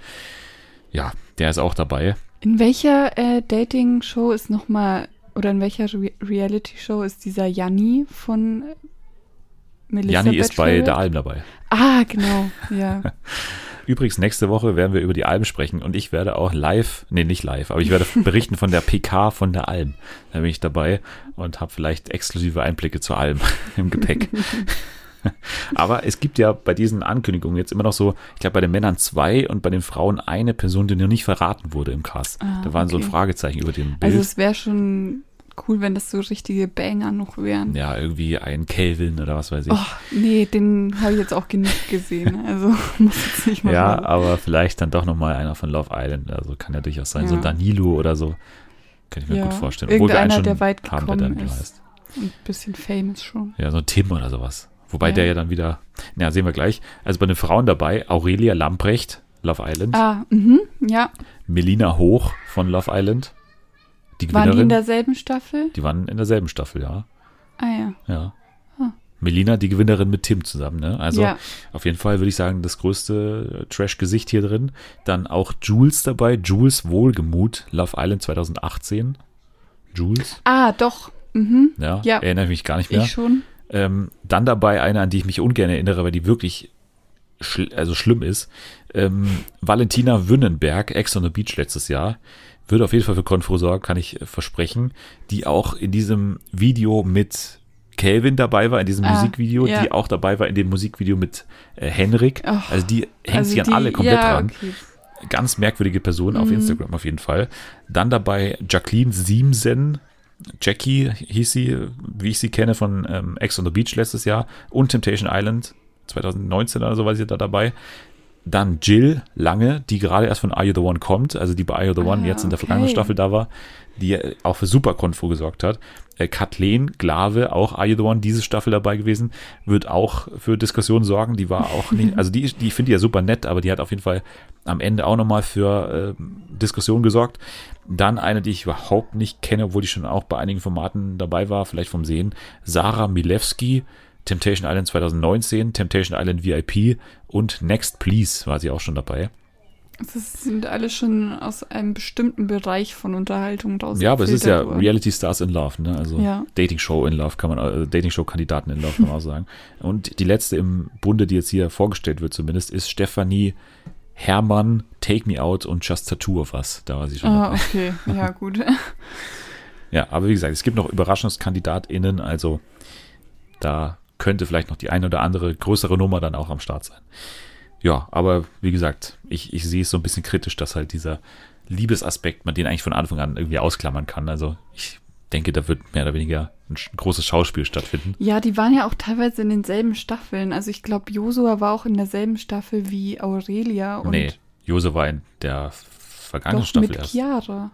Ja, der ist auch dabei. In welcher äh, Dating-Show ist nochmal, oder in welcher Re Reality-Show ist dieser Janni von Melissa Janni ist bei der Alm dabei. Ah, genau, ja. Übrigens, nächste Woche werden wir über die Alm sprechen und ich werde auch live, nee, nicht live, aber ich werde berichten von der PK von der Alm. Da bin ich dabei und habe vielleicht exklusive Einblicke zur Alm im Gepäck. aber es gibt ja bei diesen Ankündigungen jetzt immer noch so, ich glaube bei den Männern zwei und bei den Frauen eine Person, die noch nicht verraten wurde im Cast. Ah, da waren so ein okay. Fragezeichen über dem Bild. Also es wäre schon cool, wenn das so richtige Banger noch wären. ja, irgendwie ein Kelvin oder was weiß ich. Oh, nee, den habe ich jetzt auch genug gesehen. Also muss jetzt nicht mal Ja, sein. aber vielleicht dann doch nochmal einer von Love Island. Also kann ja durchaus sein. So Ja. Danilo oder so. Kann ich mir Ja, gut vorstellen. Obwohl wir einen schon der weit haben, der gekommen Danilo ist. heißt. Ein bisschen famous schon. Ja, so ein Tim oder sowas. Wobei Ja. der ja dann wieder, na, sehen wir gleich. Also bei den Frauen dabei, Aurelia Lamprecht, Love Island. Ah, mhm, ja. Melina Hoch von Love Island. Die Waren die in Gewinnerin. derselben Staffel? die waren in derselben Staffel, ja. Ah ja. Ja. Ah. Melina, die Gewinnerin mit Tim zusammen, ne? Also ja. auf jeden Fall würde ich sagen, das größte äh, Trash-Gesicht hier drin. Dann auch Jules dabei, Jules Wohlgemut, Love Island 2018. Jules, Ah, doch. Mhm. ja, Ja. erinnere ich mich gar nicht mehr. Ich schon. Ähm, dann dabei eine, an die ich mich ungern erinnere, weil die wirklich schl also schlimm ist. Ähm, Valentina Wünnenberg, Ex on the Beach letztes Jahr, wird auf jeden Fall für Konfro sorgen, kann ich äh, versprechen, die auch in diesem Video mit Calvin dabei war, in diesem Ah, Musikvideo, ja. die auch dabei war in dem Musikvideo mit äh, Henrik. Ach, also die hängt Also sich an die- alle komplett ja, dran. Okay. Ganz merkwürdige Person auf Mhm. Instagram auf jeden Fall. Dann dabei Jacqueline Siemsen. Jackie hieß sie, wie ich sie kenne, von ähm, Ex on the Beach letztes Jahr und Temptation Island 2019 oder so war sie da dabei. Dann Jill Lange, die gerade erst von Are You the One kommt, also die bei Are You the One Ah, jetzt in der okay. vergangenen Staffel da war, die auch für super Konfo gesorgt hat. Äh, Kathleen Glave, auch Are You the One, diese Staffel dabei gewesen, wird auch für Diskussionen sorgen. Die war auch nicht, also die, die finde ich ja super nett, aber die hat auf jeden Fall am Ende auch nochmal für äh, Diskussionen gesorgt. Dann eine, die ich überhaupt nicht kenne, obwohl die schon auch bei einigen Formaten dabei war, vielleicht vom Sehen. Sarah Milewski, Temptation Island 2019, Temptation Island VIP und Next Please war sie auch schon dabei. Das sind alle schon aus einem bestimmten Bereich von Unterhaltung draus. Ja, aber es ist ja worden. Reality Stars in Love, ne? Also Ja. Dating Show in Love kann man, äh, Dating Show Kandidaten in Love kann man auch sagen. Und die letzte im Bunde, die jetzt hier vorgestellt wird zumindest, ist Stefanie Hermann, Take Me Out und Just Tattoo of Us. Da war sie schon Ah, dabei. okay. Ja, gut. Ja, aber wie gesagt, es gibt noch UberraschungskandidatInnen, also da könnte vielleicht noch die eine oder andere größere Nummer dann auch am Start sein. Ja, aber wie gesagt, ich, ich sehe es so ein bisschen kritisch, dass halt dieser Liebesaspekt, man den eigentlich von Anfang an irgendwie ausklammern kann. Also ich denke, da wird mehr oder weniger ein großes Schauspiel stattfinden. Ja, die waren ja auch teilweise in denselben Staffeln. Also ich glaube, Josua war auch in derselben Staffel wie Aurelia und nee, Jose war in der vergangenen doch Staffel mit erst. Chiara.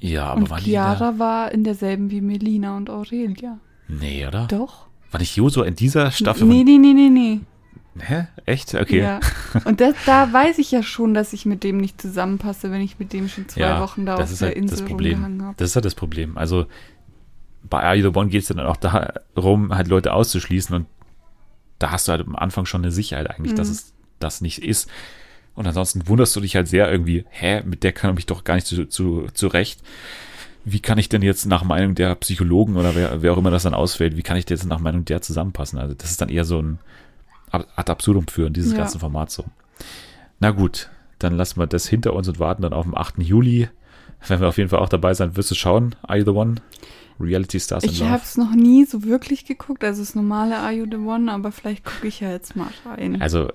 Ja, aber und war die in der, Chiara war in derselben wie Melina und Aurelia. Nee, oder? Doch. War nicht Josua in dieser Staffel? Nee, nee, nee, nee, nee. Hä? Echt? Okay. Ja. Und das, da weiß ich ja schon, dass ich mit dem nicht zusammenpasse, wenn ich mit dem schon zwei Ja, Wochen da auf ist der halt Insel das Problem. rumgehangen habe. Das ist halt das Problem. Also bei Are You the One geht es ja dann auch darum, halt Leute auszuschließen und da hast du halt am Anfang schon eine Sicherheit eigentlich, dass Mhm. es das nicht ist. Und ansonsten wunderst du dich halt sehr irgendwie, hä, mit der kann ich doch gar nicht zu, zu, zurecht. Wie kann ich denn jetzt nach Meinung der Psychologen oder wer, wer auch immer das dann ausfällt, wie kann ich jetzt nach Meinung der zusammenpassen? Also das ist dann eher so ein ad absurdum führen, dieses Ja. ganze Format so. Na gut, dann lassen wir das hinter uns und warten dann auf den 8. Juli. Wenn wir auf jeden Fall auch dabei sein, wirst du schauen, Are You the One? Reality Stars in Ich Love. habe es noch nie so wirklich geguckt, also das normale Are You the One, aber vielleicht gucke ich ja jetzt mal rein. Also,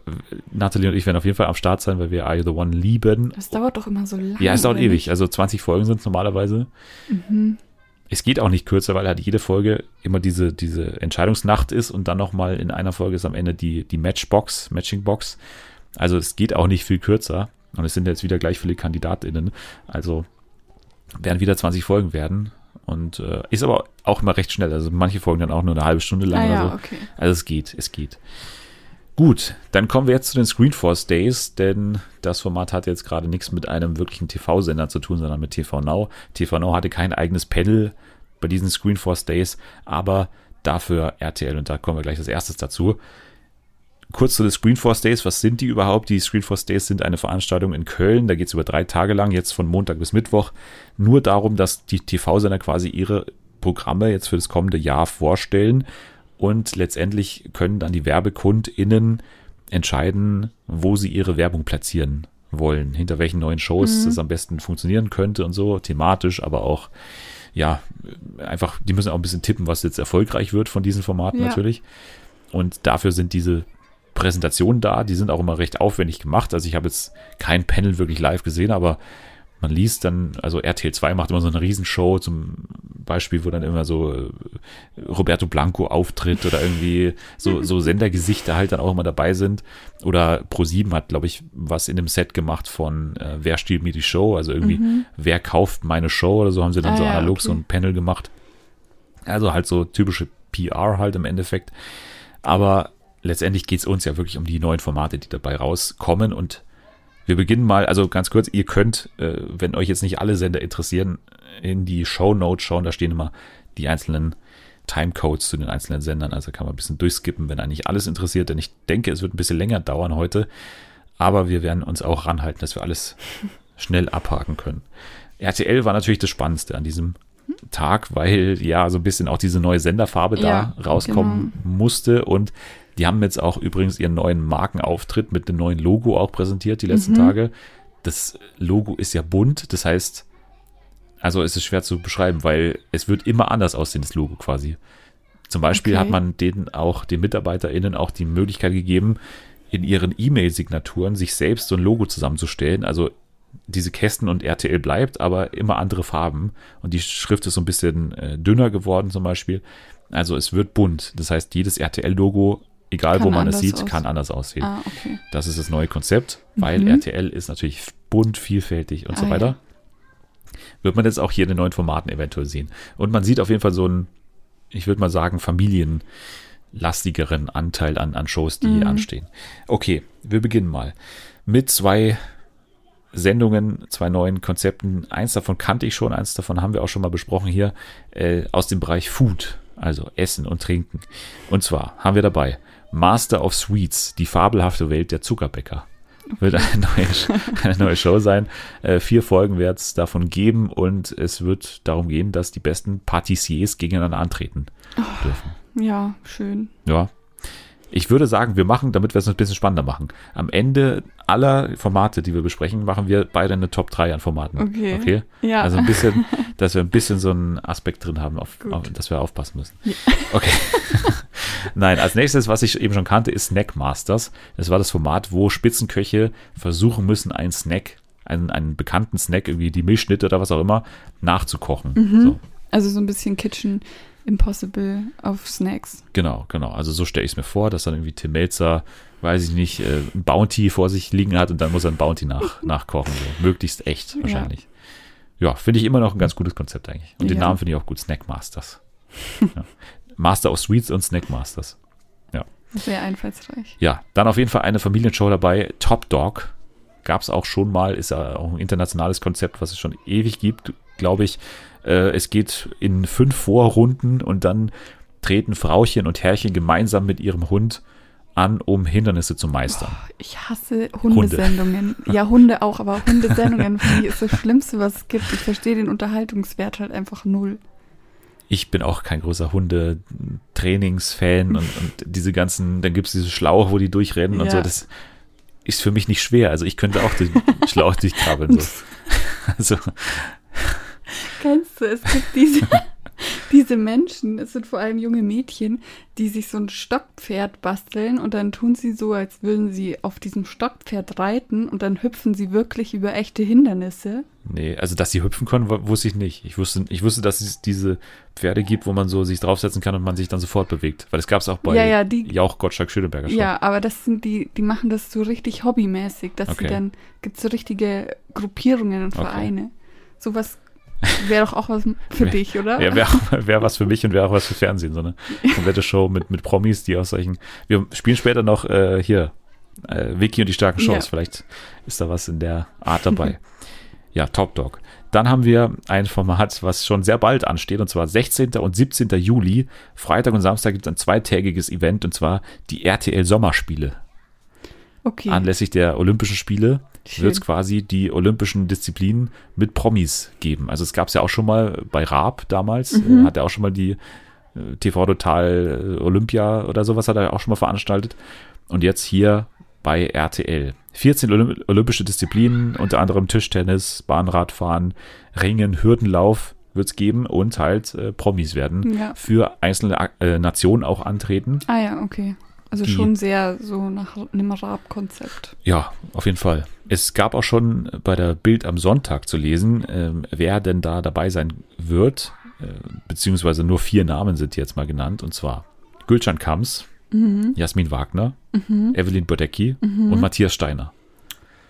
Nathalie und ich werden auf jeden Fall am Start sein, weil wir Are You the One lieben. das dauert doch immer so lange. Ja, es dauert ewig. Also 20 Folgen sind es normalerweise. Mhm. Es geht auch nicht kürzer, weil halt jede Folge immer diese, diese Entscheidungsnacht ist und dann nochmal in einer Folge ist am Ende die, die Matchbox, Matchingbox. Also es geht auch nicht viel kürzer. Und es sind jetzt wieder gleich viele KandidatInnen. Also werden wieder 20 Folgen werden. Und äh, ist aber auch immer recht schnell. Also manche Folgen dann auch nur eine halbe Stunde lang Ah, oder ja, so. okay. Also es geht, es geht. Gut, dann kommen wir jetzt zu den Screenforce Days, denn das Format hat jetzt gerade nichts mit einem wirklichen TV-Sender zu tun, sondern mit TV Now. TV Now hatte kein eigenes Panel bei diesen Screenforce Days, aber dafür RTL und da kommen wir gleich als erstes dazu. Kurz zu den Screenforce Days, was sind die überhaupt? Die Screenforce Days sind eine Veranstaltung in Köln, da geht es über drei Tage lang, jetzt von Montag bis Mittwoch, nur darum, dass die TV-Sender quasi ihre Programme jetzt für das kommende Jahr vorstellen und letztendlich können dann die WerbekundInnen entscheiden, wo sie ihre Werbung platzieren wollen, hinter welchen neuen Shows es am besten funktionieren könnte und so, thematisch, aber auch, ja, einfach, die müssen auch ein bisschen tippen, was jetzt erfolgreich wird von diesen Formaten Ja. natürlich. Und dafür sind diese Präsentationen da, die sind auch immer recht aufwendig gemacht. Also ich habe jetzt kein Panel wirklich live gesehen, aber man liest dann, also RTL 2 macht immer so eine Riesenshow, zum Beispiel, wo dann immer so äh, Roberto Blanco auftritt oder irgendwie so, so Sendergesichter halt dann auch immer dabei sind. Oder Pro7 hat, glaube ich, was in dem Set gemacht von äh, Wer stiehlt mir die Show? Also irgendwie, wer kauft meine Show oder so haben sie dann Ah, so analog okay. so ein Panel gemacht. Also halt so typische PR halt im Endeffekt. Aber letztendlich geht es uns ja wirklich um die neuen Formate, die dabei rauskommen. Und wir beginnen mal, also ganz kurz, ihr könnt, äh, wenn euch jetzt nicht alle Sender interessieren, in die Show Notes schauen, da stehen immer die einzelnen Timecodes zu den einzelnen Sendern. Also kann man ein bisschen durchskippen, wenn eigentlich alles interessiert. Denn ich denke, es wird ein bisschen länger dauern heute. Aber wir werden uns auch ranhalten, dass wir alles schnell abhaken können. RTL war natürlich das Spannendste an diesem Tag, weil ja so ein bisschen auch diese neue Senderfarbe Ja, da rauskommen musste. Und die haben jetzt auch übrigens ihren neuen Markenauftritt mit dem neuen Logo auch präsentiert die letzten Tage. Das Logo ist ja bunt, das heißt, also es ist schwer zu beschreiben, weil es wird immer anders aussehen, das Logo quasi. Zum Beispiel Okay. hat man denen auch, den MitarbeiterInnen auch die Möglichkeit gegeben, in ihren E-Mail-Signaturen sich selbst so ein Logo zusammenzustellen. Also diese Kästen und RTL bleibt, aber immer andere Farben. Und die Schrift ist so ein bisschen äh, dünner geworden zum Beispiel. Also es wird bunt. Das heißt, jedes RTL-Logo, egal Kann wo man es sieht, aussehen. kann anders aussehen. Ah, okay. Das ist das neue Konzept, weil Mhm. RTL ist natürlich bunt, vielfältig und so Ah, weiter. ja. Wird man jetzt auch hier in den neuen Formaten eventuell sehen. Und man sieht auf jeden Fall so einen, ich würde mal sagen, familienlastigeren Anteil an, an Shows, die Mhm. anstehen. Okay, wir beginnen mal mit zwei Sendungen, zwei neuen Konzepten. Eins davon kannte ich schon, eins davon haben wir auch schon mal besprochen hier, äh, aus dem Bereich Food, also Essen und Trinken. Und zwar haben wir dabei Master of Sweets, die fabelhafte Welt der Zuckerbäcker. Wird eine neue, eine neue Show sein. Äh, vier Folgen wird es davon geben und es wird darum gehen, dass die besten Patissiers gegeneinander antreten dürfen. Ja, schön. Ja. Ich würde sagen, wir machen, damit wir es ein bisschen spannender machen. Am Ende aller Formate, die wir besprechen, machen wir beide eine Top 3 an Formaten. Okay. okay? Ja. Also ein bisschen, dass wir ein bisschen so einen Aspekt drin haben, auf, auf, dass wir aufpassen müssen. Okay. Nein, als nächstes, was ich eben schon kannte, ist Snack Masters. Das war das Format, wo Spitzenköche versuchen müssen, einen Snack, einen, einen bekannten Snack, irgendwie die Milchschnitte oder was auch immer, nachzukochen. Mhm. So. Also so ein bisschen Kitchen Impossible auf Snacks. Genau, genau. Also so stelle ich es mir vor, dass dann irgendwie Tim Melzer, weiß ich nicht, äh, ein Bounty vor sich liegen hat und dann muss er ein Bounty nach, nachkochen. So. Möglichst echt, Ja. wahrscheinlich. Ja, finde ich immer noch ein ganz gutes Konzept eigentlich. Und den Ja. Namen finde ich auch gut, Snack Masters. ja. Master of Sweets und Snack Masters. Sehr einfallsreich. Ja, dann auf jeden Fall eine Familienshow dabei, Top Dog. Gab es auch schon mal, ist ja auch ein internationales Konzept, was es schon ewig gibt, glaube ich. Äh, es geht in fünf Vorrunden und dann treten Frauchen und Herrchen gemeinsam mit ihrem Hund an, um Hindernisse zu meistern. Ich hasse Hundesendungen. Ja, Hunde auch, aber Hundesendungen finde ich ist das Schlimmste, was es gibt. Ich verstehe den Unterhaltungswert halt einfach null. Ich bin auch kein großer Hundetrainingsfan und, und diese ganzen, dann gibt es diese Schlauch, wo die durchrennen und Ja. so, das ist für mich nicht schwer. Also ich könnte auch den Schlauch durchkrabbeln. So. Also, Kennst du, es gibt diese, diese Menschen, es sind vor allem junge Mädchen, die sich so ein Stockpferd basteln und dann tun sie so, als würden sie auf diesem Stockpferd reiten und dann hüpfen sie wirklich über echte Hindernisse. Nee, also dass sie hüpfen können, wu- wusste ich nicht. Ich wusste, ich wusste, dass es diese Pferde gibt, wo man so sich draufsetzen kann und man sich dann sofort bewegt. Weil das gab es auch bei Ja, ja, die- Jauch Gottschalk Schöneberger schon. Ja, aber das sind die, die machen das so richtig hobbymäßig, dass Okay. sie dann, gibt so richtige Gruppierungen und Okay. Vereine. Sowas Wäre doch auch was für dich, oder? Ja, wäre wär was für mich und wäre auch was für Fernsehen. So eine komplette Show mit, mit Promis, die aus solchen. Wir spielen später noch äh, hier äh, Vicky und die starken Shows. Ja. Vielleicht ist da was in der Art dabei. ja, Top Dog. Dann haben wir ein Format, was schon sehr bald ansteht, und zwar 16. und 17. Juli. Freitag und Samstag gibt es ein zweitägiges Event, und zwar die RTL Sommerspiele. Okay. Anlässlich der Olympischen Spiele wird es quasi die olympischen Disziplinen mit Promis geben. Also es gab es ja auch schon mal bei Raab damals, mhm. hat er auch schon mal die äh, TV Total äh, Olympia oder sowas hat er auch schon mal veranstaltet. Und jetzt hier bei RTL. 14 Olymp olympische Disziplinen, unter anderem Tischtennis, Bahnradfahren, Ringen, Hürdenlauf wird es geben und halt äh, Promis werden ja. für einzelne äh, Nationen auch antreten. Ah ja, okay. Also schon sehr so nach einem Raab-Konzept. Ja, auf jeden Fall. Es gab auch schon bei der Bild am Sonntag zu lesen, äh, wer denn da dabei sein wird, äh, beziehungsweise nur vier Namen sind jetzt mal genannt, und zwar Gülcan Kams, mhm. Jasmin Wagner, mhm. Evelyn Bodecki mhm. und Matthias Steiner.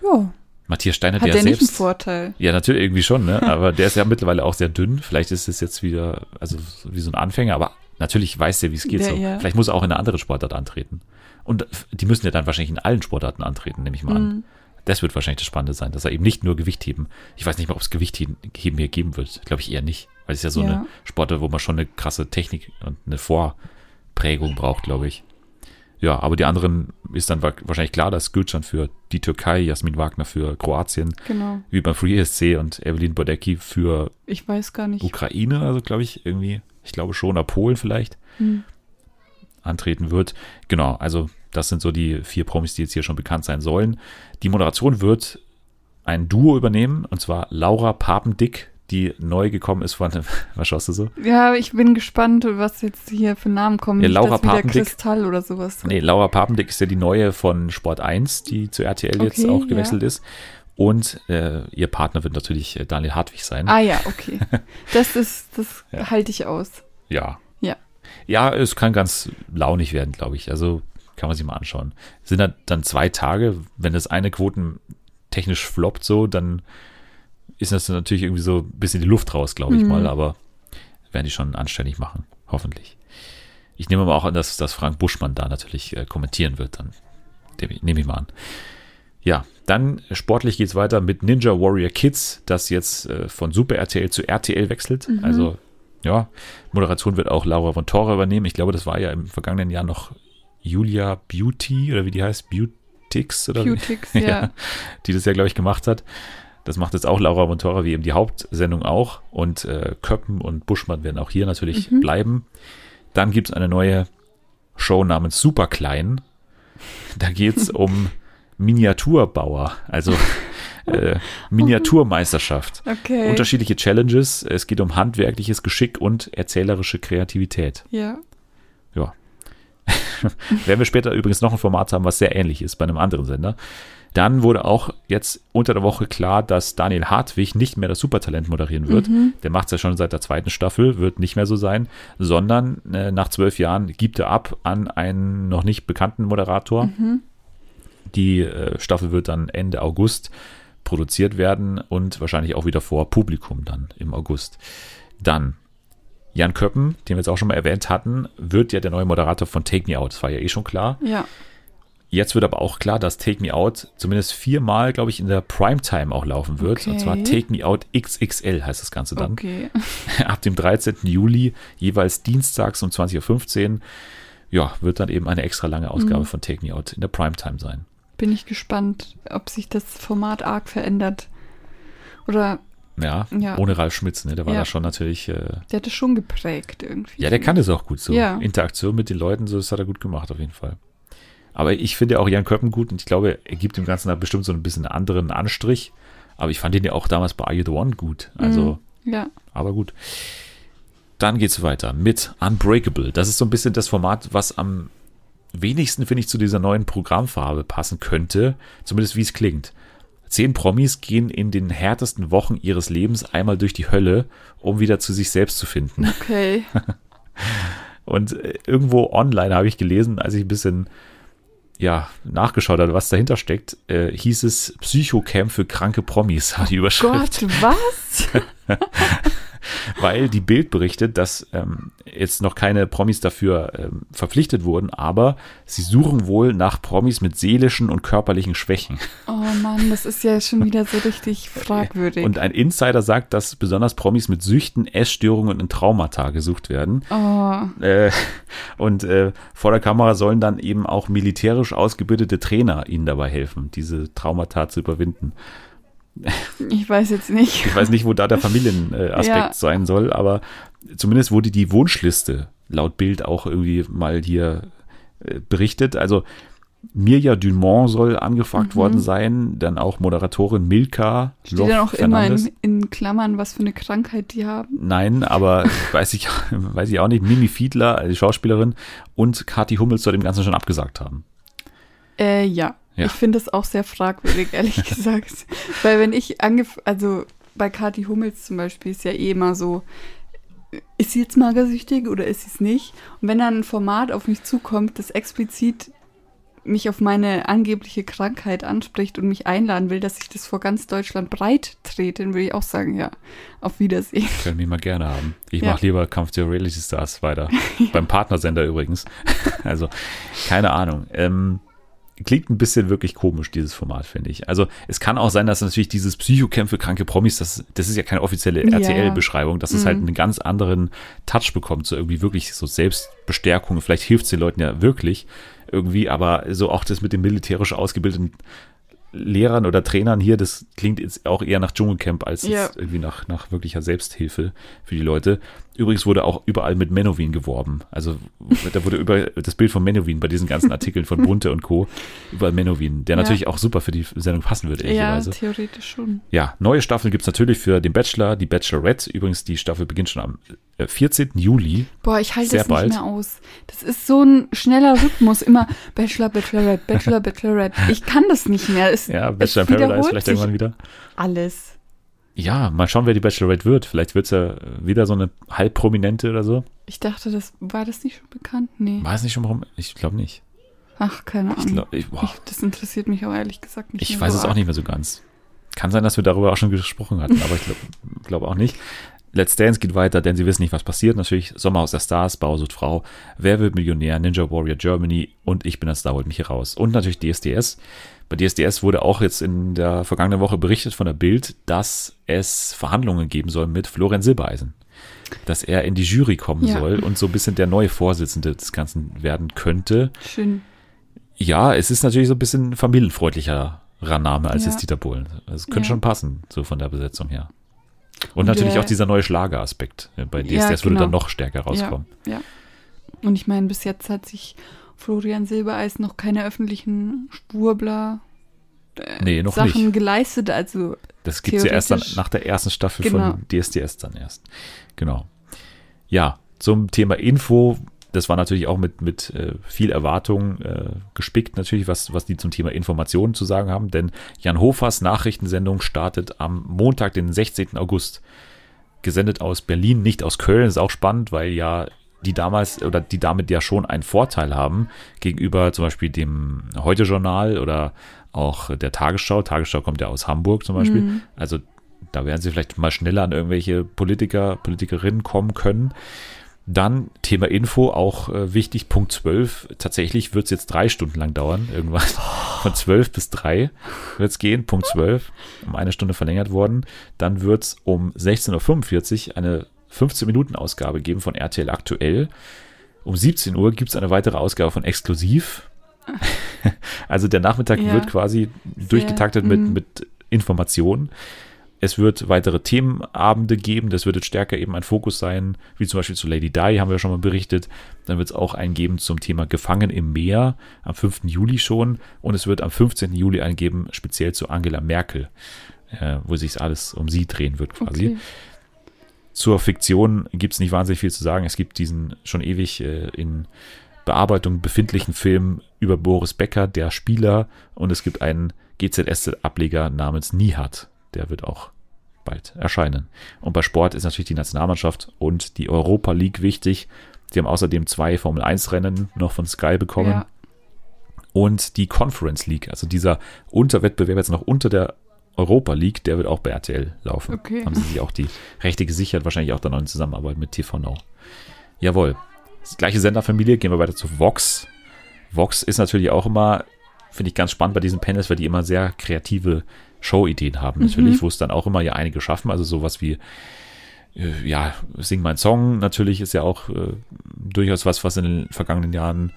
Ja. Matthias Steiner, Hat der, der selbst. Nicht einen Vorteil. Ja, natürlich irgendwie schon, ne? Aber der ist ja mittlerweile auch sehr dünn. Vielleicht ist es jetzt wieder, also wie so ein Anfänger, aber natürlich weiß er, wie es geht. Der, so. Ja. Vielleicht muss er auch in einer anderen Sportart antreten. Und die müssen ja dann wahrscheinlich in allen Sportarten antreten, nehme ich mal an. Mhm. Das wird wahrscheinlich das Spannende sein, dass er eben nicht nur Gewicht heben. Ich weiß nicht mal, ob es Gewichtheben hier geben wird. Glaube ich eher nicht. Weil es ist ja so ja. eine Sportart, wo man schon eine krasse Technik und eine Vorprägung braucht, glaube ich. Ja, aber die anderen ist dann wahrscheinlich klar, dass Gülcan für die Türkei, Jasmin Wagner für Kroatien, genau. wie beim Free ESC und Evelyn Bodecki für ich weiß gar nicht. Ukraine, also glaube ich irgendwie, ich glaube schon, oder Polen vielleicht, hm. antreten wird. Genau, also das sind so die vier Promis, die jetzt hier schon bekannt sein sollen. Die Moderation wird ein Duo übernehmen, und zwar Laura Papendick die neu gekommen ist von, was schaust du so? Ja, ich bin gespannt, was jetzt hier für Namen kommen. Ja, Laura Papendick. Kristall oder sowas. Nee, Laura Papendick ist ja die neue von Sport 1, die zu RTL okay, jetzt auch gewechselt ja. ist. Und äh, ihr Partner wird natürlich äh, Daniel Hartwig sein. Ah ja, okay. Das ist, das ja. halte ich aus. Ja. Ja. Ja, es kann ganz launig werden, glaube ich. Also kann man sich mal anschauen. Sind dann, dann zwei Tage, wenn das eine Quoten technisch floppt so, dann ist das natürlich irgendwie so ein bisschen die Luft raus, glaube ich mhm. mal, aber werden die schon anständig machen, hoffentlich. Ich nehme aber auch an, dass, dass Frank Buschmann da natürlich äh, kommentieren wird, dann nehme ich mal an. Ja, dann sportlich geht es weiter mit Ninja Warrior Kids, das jetzt äh, von Super RTL zu RTL wechselt. Mhm. Also, ja, Moderation wird auch Laura von Tora übernehmen. Ich glaube, das war ja im vergangenen Jahr noch Julia Beauty oder wie die heißt, Beautix oder Beautix, ja. ja. Die das ja, glaube ich, gemacht hat. Das macht jetzt auch Laura Montora wie eben die Hauptsendung auch. Und äh, Köppen und Buschmann werden auch hier natürlich mhm. bleiben. Dann gibt es eine neue Show namens Super Klein. Da geht es um Miniaturbauer, also äh, Miniaturmeisterschaft. Okay. Unterschiedliche Challenges. Es geht um handwerkliches Geschick und erzählerische Kreativität. Ja. Ja. Werden wir später übrigens noch ein Format haben, was sehr ähnlich ist bei einem anderen Sender. Dann wurde auch jetzt unter der Woche klar, dass Daniel Hartwig nicht mehr das Supertalent moderieren wird. Mhm. Der macht es ja schon seit der zweiten Staffel, wird nicht mehr so sein, sondern äh, nach zwölf Jahren gibt er ab an einen noch nicht bekannten Moderator. Mhm. Die äh, Staffel wird dann Ende August produziert werden und wahrscheinlich auch wieder vor Publikum dann im August. Dann Jan Köppen, den wir jetzt auch schon mal erwähnt hatten, wird ja der neue Moderator von Take Me Out. Das war ja eh schon klar. Ja. Jetzt wird aber auch klar, dass Take Me Out zumindest viermal, glaube ich, in der Primetime auch laufen wird. Okay. Und zwar Take Me Out XXL heißt das Ganze dann. Okay. Ab dem 13. Juli, jeweils dienstags um 20.15 Uhr, ja, wird dann eben eine extra lange Ausgabe mhm. von Take Me Out in der Primetime sein. Bin ich gespannt, ob sich das Format arg verändert. Oder ja, ja, ohne Ralf Schmitz, ne? Der war ja. da schon natürlich. Äh, der hat es schon geprägt irgendwie. Ja, der kann das auch gut so. Ja. Interaktion mit den Leuten, so das hat er gut gemacht auf jeden Fall. Aber ich finde auch Jan Köppen gut und ich glaube, er gibt dem Ganzen da bestimmt so ein bisschen einen anderen Anstrich. Aber ich fand ihn ja auch damals bei Are You the One gut. Also, mhm, ja. aber gut. Dann geht es weiter mit Unbreakable. Das ist so ein bisschen das Format, was am wenigsten, finde ich, zu dieser neuen Programmfarbe passen könnte. Zumindest wie es klingt. Zehn Promis gehen in den härtesten Wochen ihres Lebens einmal durch die Hölle, um wieder zu sich selbst zu finden. Okay. Und äh, irgendwo online habe ich gelesen, als ich ein bisschen ja, nachgeschaut hat, was dahinter steckt, äh, hieß es Psychocamp für kranke Promis, war die Überschrift. Gott, was? weil die Bild berichtet, dass ähm, jetzt noch keine Promis dafür ähm, verpflichtet wurden, aber sie suchen wohl nach Promis mit seelischen und körperlichen Schwächen. Oh Mann, das ist ja schon wieder so richtig fragwürdig. Und ein Insider sagt, dass besonders Promis mit Süchten, Essstörungen und Traumata gesucht werden. oh, Äh, und äh, vor der Kamera sollen dann eben auch militärisch ausgebildete Trainer ihnen dabei helfen, diese Traumata zu überwinden. Ich weiß jetzt nicht. Ich weiß nicht, wo da der Familienaspekt Aspekt Ja. sein soll, aber zumindest wurde die Wunschliste laut Bild auch irgendwie mal hier äh, berichtet. Also Mirja Dumont soll angefragt worden sein, dann auch Moderatorin Milka Mhm. Steht Lof dann auch immer Fernandes. in, in Klammern, was für eine Krankheit die haben. Nein, aber weiß ich, weiß ich auch nicht. Mimi Fiedler, die Schauspielerin, und Kathi Hummels soll dem Ganzen schon abgesagt haben. Äh, ja. Ja. Ich finde es auch sehr fragwürdig, ehrlich gesagt. Weil wenn ich angef also bei Kathi Hummels zum Beispiel ist ja eh immer so, ist sie jetzt magersüchtig oder ist sie es nicht? Und wenn dann ein Format auf mich zukommt, das explizit mich auf meine angebliche Krankheit anspricht und mich einladen will, dass ich das vor ganz Deutschland breit trete, dann würde ich auch sagen, ja, auf Wiedersehen. Können wir mal gerne haben. Ich Ja. mache lieber Kampf der Reality Stars weiter. Beim Partnersender übrigens. Also, keine Ahnung. Ähm, klingt ein bisschen wirklich komisch, dieses Format, finde ich. Also, es kann auch sein, dass natürlich dieses Psychocamp für kranke Promis, das, das ist ja keine offizielle Ja. RTL-Beschreibung, dass es Mhm. halt einen ganz anderen Touch bekommt, so irgendwie wirklich so Selbstbestärkung. Vielleicht hilft es den Leuten ja wirklich irgendwie, aber so auch das mit den militärisch ausgebildeten Lehrern oder Trainern hier, das klingt jetzt auch eher nach Dschungelcamp als Ja. irgendwie nach, nach wirklicher Selbsthilfe für die Leute. Übrigens wurde auch überall mit Menowin geworben. Also da wurde über das Bild von Menowin bei diesen ganzen Artikeln von Bunte und Co. überall Menowin, der Ja. natürlich auch super für die Sendung passen würde, Ja, ehrlicherweise. theoretisch schon. Ja, neue Staffeln gibt's natürlich für den Bachelor, die Bachelorette. Übrigens, die Staffel beginnt schon am äh, 14. Juli. Boah, ich halte das nicht bald. mehr aus. Das ist so ein schneller Rhythmus. Immer Bachelor, Bachelorette, Bachelor, Bachelorette. Ich kann das nicht mehr. Es, Ja, es Bachelor in Paradise vielleicht irgendwann wieder. Alles. Ja, mal schauen, wer die Bachelorette wird. Vielleicht wird's ja wieder so eine halbprominente oder so. Ich dachte, das war das nicht schon bekannt? Nee. Weiß nicht schon warum. Ich glaube nicht. Ach, keine Ich, Ahnung. glaub, ich, Ich, das interessiert mich auch ehrlich gesagt nicht. ich weiß so es auch arg. nicht mehr so ganz. Kann sein, dass wir darüber auch schon gesprochen hatten, aber ich glaube glaub auch nicht. Let's Dance geht weiter, denn sie wissen nicht, was passiert. Natürlich Sommerhaus der Stars, Bausucht Frau, Wer wird Millionär, Ninja Warrior Germany und Ich bin ein Star, holt mich hier raus. Und natürlich DSDS. Bei DSDS wurde auch jetzt in der vergangenen Woche berichtet von der Bild, dass es Verhandlungen geben soll mit Florian Silbereisen. Dass er in die Jury kommen Ja. soll und so ein bisschen der neue Vorsitzende des Ganzen werden könnte. Schön. Ja, es ist natürlich so ein bisschen familienfreundlicherer Name als Ja. jetzt Dieter Bohlen. Es könnte Ja. schon passen, so von der Besetzung her. Und, natürlich auch dieser neue Schlageraspekt. Bei Ja, DSDS würde genau. dann noch stärker rauskommen. Ja, ja. Und ich meine, bis jetzt hat sich Florian Silbereis noch keine öffentlichen Schwurbler äh, Nee, noch Sachen nicht. geleistet. Also Das gibt's ja erst dann nach der ersten Staffel Genau. von DSDS dann erst. Genau. Ja, zum Thema Info. Das war natürlich auch mit, mit äh, viel Erwartung äh, gespickt, natürlich, was, was die zum Thema Informationen zu sagen haben. Denn Jan Hofers Nachrichtensendung startet am Montag, den 16. August. Gesendet aus Berlin, nicht aus Köln. ist auch spannend, weil ja die damals oder die damit ja schon einen Vorteil haben gegenüber zum Beispiel dem Heute-Journal oder auch der Tagesschau. Tagesschau kommt ja aus Hamburg zum Beispiel. Mhm. Also da werden sie vielleicht mal schneller an irgendwelche Politiker, Politikerinnen kommen können. Dann Thema Info, auch äh, wichtig, Punkt 12. Tatsächlich wird es jetzt drei Stunden lang dauern, irgendwann. Von 12 bis 3 wird es gehen, Punkt 12, um eine Stunde verlängert worden. Dann wird es um 16.45 Uhr eine 15-Minuten-Ausgabe geben von RTL aktuell. Um 17 Uhr gibt es eine weitere Ausgabe von Exklusiv. Also der Nachmittag Ja. wird quasi durchgetaktet mit, mhm. mit Informationen. Es wird weitere Themenabende geben. Das wird jetzt stärker eben ein Fokus sein, wie zum Beispiel zu Lady Di, haben wir schon mal berichtet. Dann wird es auch einen geben zum Thema Gefangen im Meer am 5. Juli schon. Und es wird am 15. Juli einen geben, speziell zu Angela Merkel, äh, wo sich alles um sie drehen wird quasi. okay. Zur Fiktion gibt es nicht wahnsinnig viel zu sagen. Es gibt diesen schon ewig äh, in Bearbeitung befindlichen Film über Boris Becker, der Spieler, und es gibt einen GZS-Ableger namens Nihat. Der wird auch bald erscheinen. Und bei Sport ist natürlich die Nationalmannschaft und die Europa League wichtig. Sie haben außerdem zwei Formel-1-Rennen noch von Sky bekommen. Ja. Und die Conference League, also dieser Unterwettbewerb jetzt noch unter der Europa League, der wird auch bei RTL laufen. Okay. Haben sie sich auch die Rechte gesichert, wahrscheinlich auch dann noch in Zusammenarbeit mit TV Now. Jawohl. Das gleiche Senderfamilie, gehen wir weiter zu Vox. Vox ist natürlich auch immer, finde ich ganz spannend bei diesen Panels, weil die immer sehr kreative Show-Ideen haben, natürlich, wo es dann auch immer ja einige schaffen. Also sowas wie, äh, ja, Sing mein Song natürlich ist ja auch äh, durchaus was, was in den vergangenen Jahren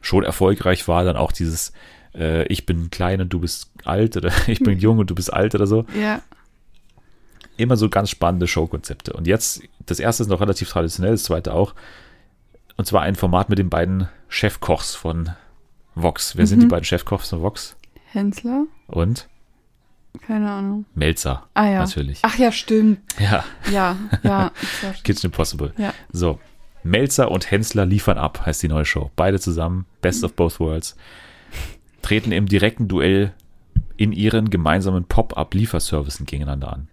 schon erfolgreich war. Dann auch dieses, äh, ich bin klein und du bist alt oder ich bin jung und du bist alt oder so. Ja. Immer so ganz spannende Showkonzepte. Und jetzt, das erste ist noch relativ traditionell, das zweite auch. Und zwar ein Format mit den beiden Chefkochs von Vox. Wer sind die beiden Chefkochs von Vox? Hensler? Und Keine Ahnung. Melzer. Ah ja. Natürlich. Ach ja, stimmt. Ja, Ja, ja. Kitchen Impossible. Ja. So, Melzer und Hensler liefern ab, heißt die neue Show. Beide zusammen, Best of Both Worlds, treten im direkten Duell in ihren gemeinsamen Pop-up-Lieferservicen gegeneinander an.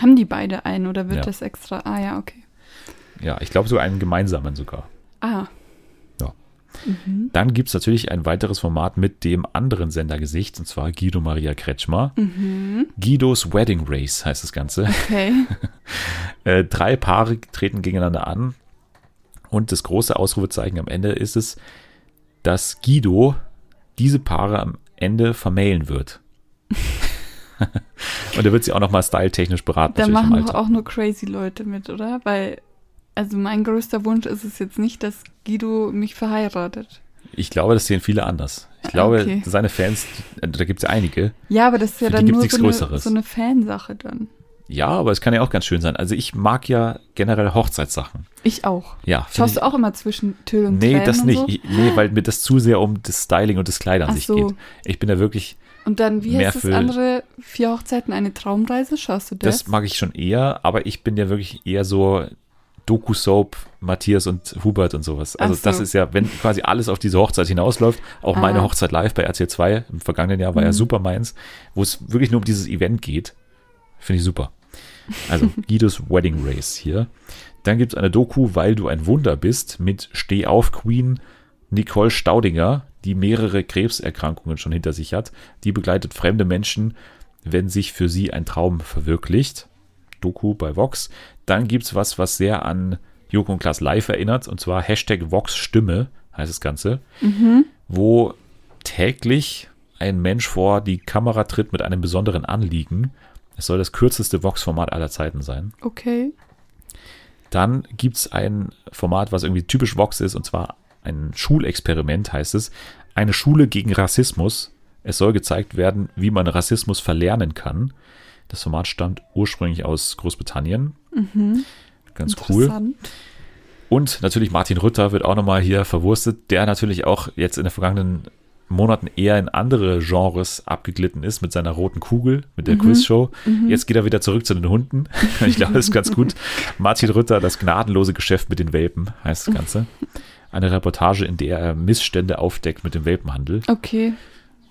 Haben die beide einen oder wird Ja. das extra? Ah ja, okay. Ja, ich glaube sogar einen gemeinsamen sogar. Ah. Mhm. Dann gibt es natürlich ein weiteres Format mit dem anderen Sendergesicht, und zwar Guido Maria Kretschmer. Mhm. Guidos Wedding Race heißt das Ganze. Okay. Äh, drei Paare treten gegeneinander an. Und das große Ausrufezeichen am Ende ist es, dass Guido diese Paare am Ende vermählen wird. Und er wird sie auch nochmal styletechnisch beraten. Da machen doch auch nur crazy Leute mit, oder? Weil, also mein größter Wunsch ist es jetzt nicht, dass Guido mich verheiratet. Ich glaube, das sehen viele anders. Ich glaube, Okay. seine Fans, da gibt es ja einige. Ja, aber das ist ja dann nur so eine, so eine Fansache dann. Ja, aber es kann ja auch ganz schön sein. Also ich mag ja generell Hochzeitssachen. Ich auch. Ja. Schaust du auch immer zwischen Tüll und Nee, Tränen das nicht. So? Ich, nee, weil mir das zu sehr um das Styling und das Kleid an Ach sich so. geht. Ich bin da wirklich, Und dann, wie Mehr heißt das andere? Vier Hochzeiten, eine Traumreise? Schaust du das? das mag ich schon eher, aber ich bin ja wirklich eher so Doku-Soap, Matthias und Hubert und sowas. Also so. das ist ja, wenn quasi alles auf diese Hochzeit hinausläuft, auch meine Ah. Hochzeit live bei RTL 2 im vergangenen Jahr war ja Mhm. super meins, wo es wirklich nur um dieses Event geht. Finde ich super. Also Guidos Wedding Race hier. Dann gibt es eine Doku, weil du ein Wunder bist, mit Steh auf Queen Nicole Staudinger, die mehrere Krebserkrankungen schon hinter sich hat. Die begleitet fremde Menschen, wenn sich für sie ein Traum verwirklicht. Doku bei Vox. Dann gibt es was, was sehr an Joko und Klaas live erinnert, und zwar Hashtag Vox Stimme heißt das Ganze, wo täglich ein Mensch vor die Kamera tritt mit einem besonderen Anliegen. Es soll das kürzeste Vox-Format aller Zeiten sein. okay. Dann gibt es ein Format, was irgendwie typisch Vox ist, und zwar ein Schulexperiment, heißt es. Eine Schule gegen Rassismus. Es soll gezeigt werden, wie man Rassismus verlernen kann. Das Format stammt ursprünglich aus Großbritannien. Ganz cool. Und natürlich Martin Rütter wird auch nochmal hier verwurstet, der natürlich auch jetzt in den vergangenen Monaten eher in andere Genres abgeglitten ist mit seiner roten Kugel, mit der Quizshow. Jetzt geht er wieder zurück zu den Hunden. Ich glaube, das ist ganz gut. Martin Rütter, das gnadenlose Geschäft mit den Welpen, heißt das Ganze. Eine Reportage, in der er Missstände aufdeckt mit dem Welpenhandel. Okay.